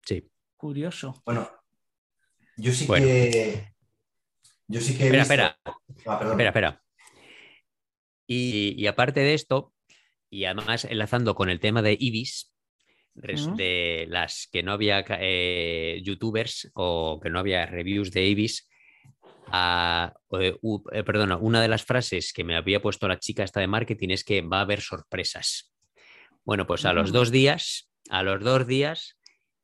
Sí. Curioso. Bueno, yo sí que. Yo sí que. espera, espera. Ah, espera, espera. Y, aparte de esto, y además enlazando con el tema de Ibis, de las que no había eh, youtubers o que no había reviews de Ibis, eh, eh, perdona, una de las frases que me había puesto la chica esta de marketing es que va a haber sorpresas. Bueno, pues a los dos días, a los dos días,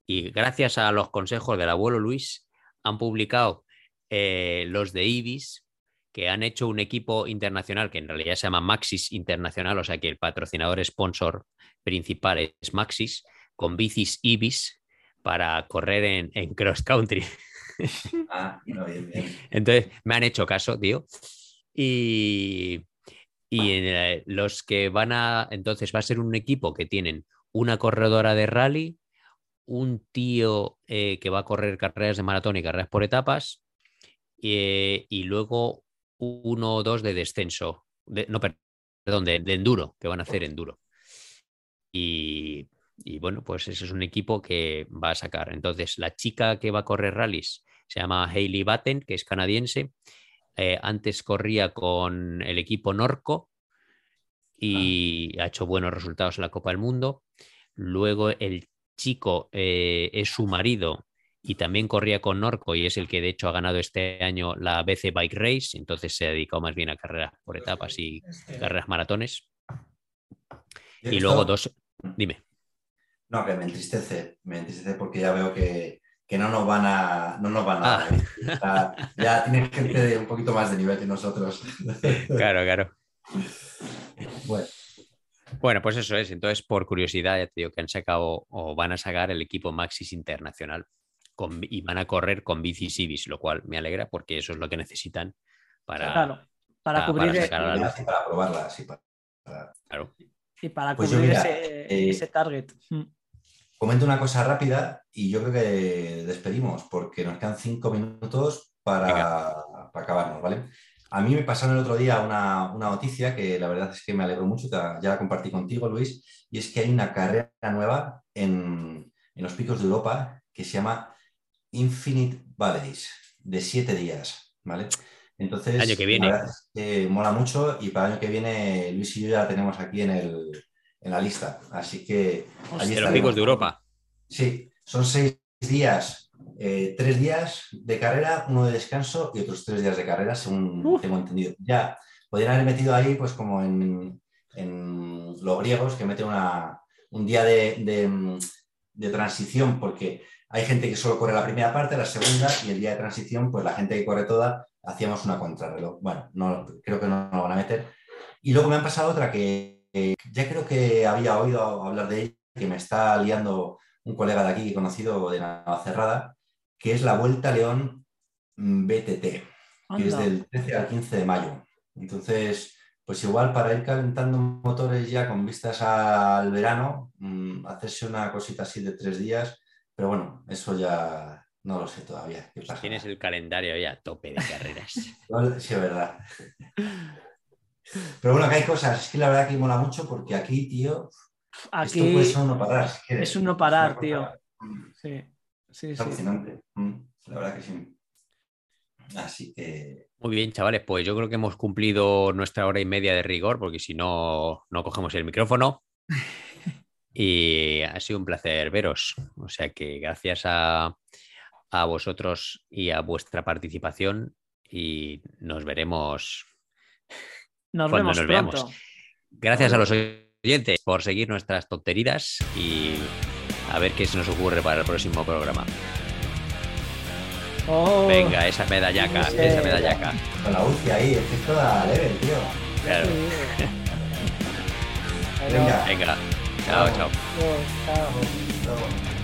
y gracias a los consejos del abuelo Luis, han publicado eh, los de Ibis, que han hecho un equipo internacional que en realidad se llama Maxis Internacional, o sea que el patrocinador sponsor principal es Maxis, con bicis Ibis para correr en, en cross country. Ah, Entonces, me han hecho caso, tío. Y, y los que van a, entonces va a ser un equipo que tienen una corredora de rally, un tío eh, que va a correr carreras de maratón y carreras por etapas, eh, y luego uno o dos de descenso, no, perdón, de, enduro, que van a hacer enduro. Y, y, bueno, pues ese es un equipo que va a sacar. Entonces, la chica que va a correr rallies se llama Hayley Batten, que es canadiense. Eh, antes corría con el equipo Norco y ah. ha hecho buenos resultados en la Copa del Mundo. Luego el chico eh, es su marido y también corría con Norco y es el que de hecho ha ganado este año la BC Bike Race, entonces se ha dedicado más bien a carreras por etapas y carreras maratones. Y luego dos, dime. No, que me entristece, me entristece porque ya veo que, que no nos van a, no nos van a ah. ya tienen gente de un poquito más de nivel que nosotros. Claro, claro. Bueno. Bueno, pues eso es. Entonces, por curiosidad, ya te digo que han sacado o van a sacar el equipo Maxis Internacional y van a correr con bici Civis, lo cual me alegra porque eso es lo que necesitan para, para, cubrir para, para probarla, sí, Claro. Y para pues cubrir ese, ese, target. Mm. Comento una cosa rápida y yo creo que despedimos porque nos quedan cinco minutos para, acabarnos, ¿vale? A mí me pasaron el otro día una, noticia que la verdad es que me alegro mucho, ya la compartí contigo, Luis, y es que hay una carrera nueva en, los picos de Europa que se llama Infinite Valleys, de siete días, ¿vale? Entonces, año que viene. mola mucho y para el año que viene Luis y yo ya la tenemos aquí en el, en la lista. Así que. Allí los picos de Europa. Sí, son seis días, eh, tres días de carrera, uno de descanso y otros tres días de carrera, según tengo entendido. Ya, podrían haber metido ahí, pues como en, los griegos, que meten un día de, transición, porque hay gente que solo corre la primera parte, la segunda, y el día de transición, pues la gente que corre toda, hacíamos una contrarreloj. Bueno, no, creo que no lo van a meter. Y luego me han pasado otra que ya creo que había oído hablar de ella, que me está liando un colega de aquí conocido de Navacerrada, que es la Vuelta León mm, BTT, que es del 13 al 15 de mayo. Entonces, pues igual para ir calentando motores ya con vistas al verano, mm, hacerse una cosita así de tres días, pero bueno, eso ya no lo sé todavía. Tienes el calendario ya a tope de carreras. sí, es verdad. Pero bueno, que hay cosas, es que la verdad que mola mucho porque aquí, tío, aquí esto puede ser un no parar. es un no parar, tío. Sí, sí, es alucinante. Mm, la verdad que sí. Así que. Muy bien, chavales, pues yo creo que hemos cumplido nuestra hora y media de rigor, porque si no, no cogemos el micrófono. Y ha sido un placer veros. O sea que gracias a, a vosotros y a vuestra participación y nos veremos nos cuando vemos nos veamos. Gracias a los oyentes por seguir nuestras tonterías y a ver qué se nos ocurre para el próximo programa. Oh. Venga, esa medallaca, esa medallaca. Con la UCI ahí, es que es toda leve, tío. Claro. Venga. Venga. Chao, chao. chao.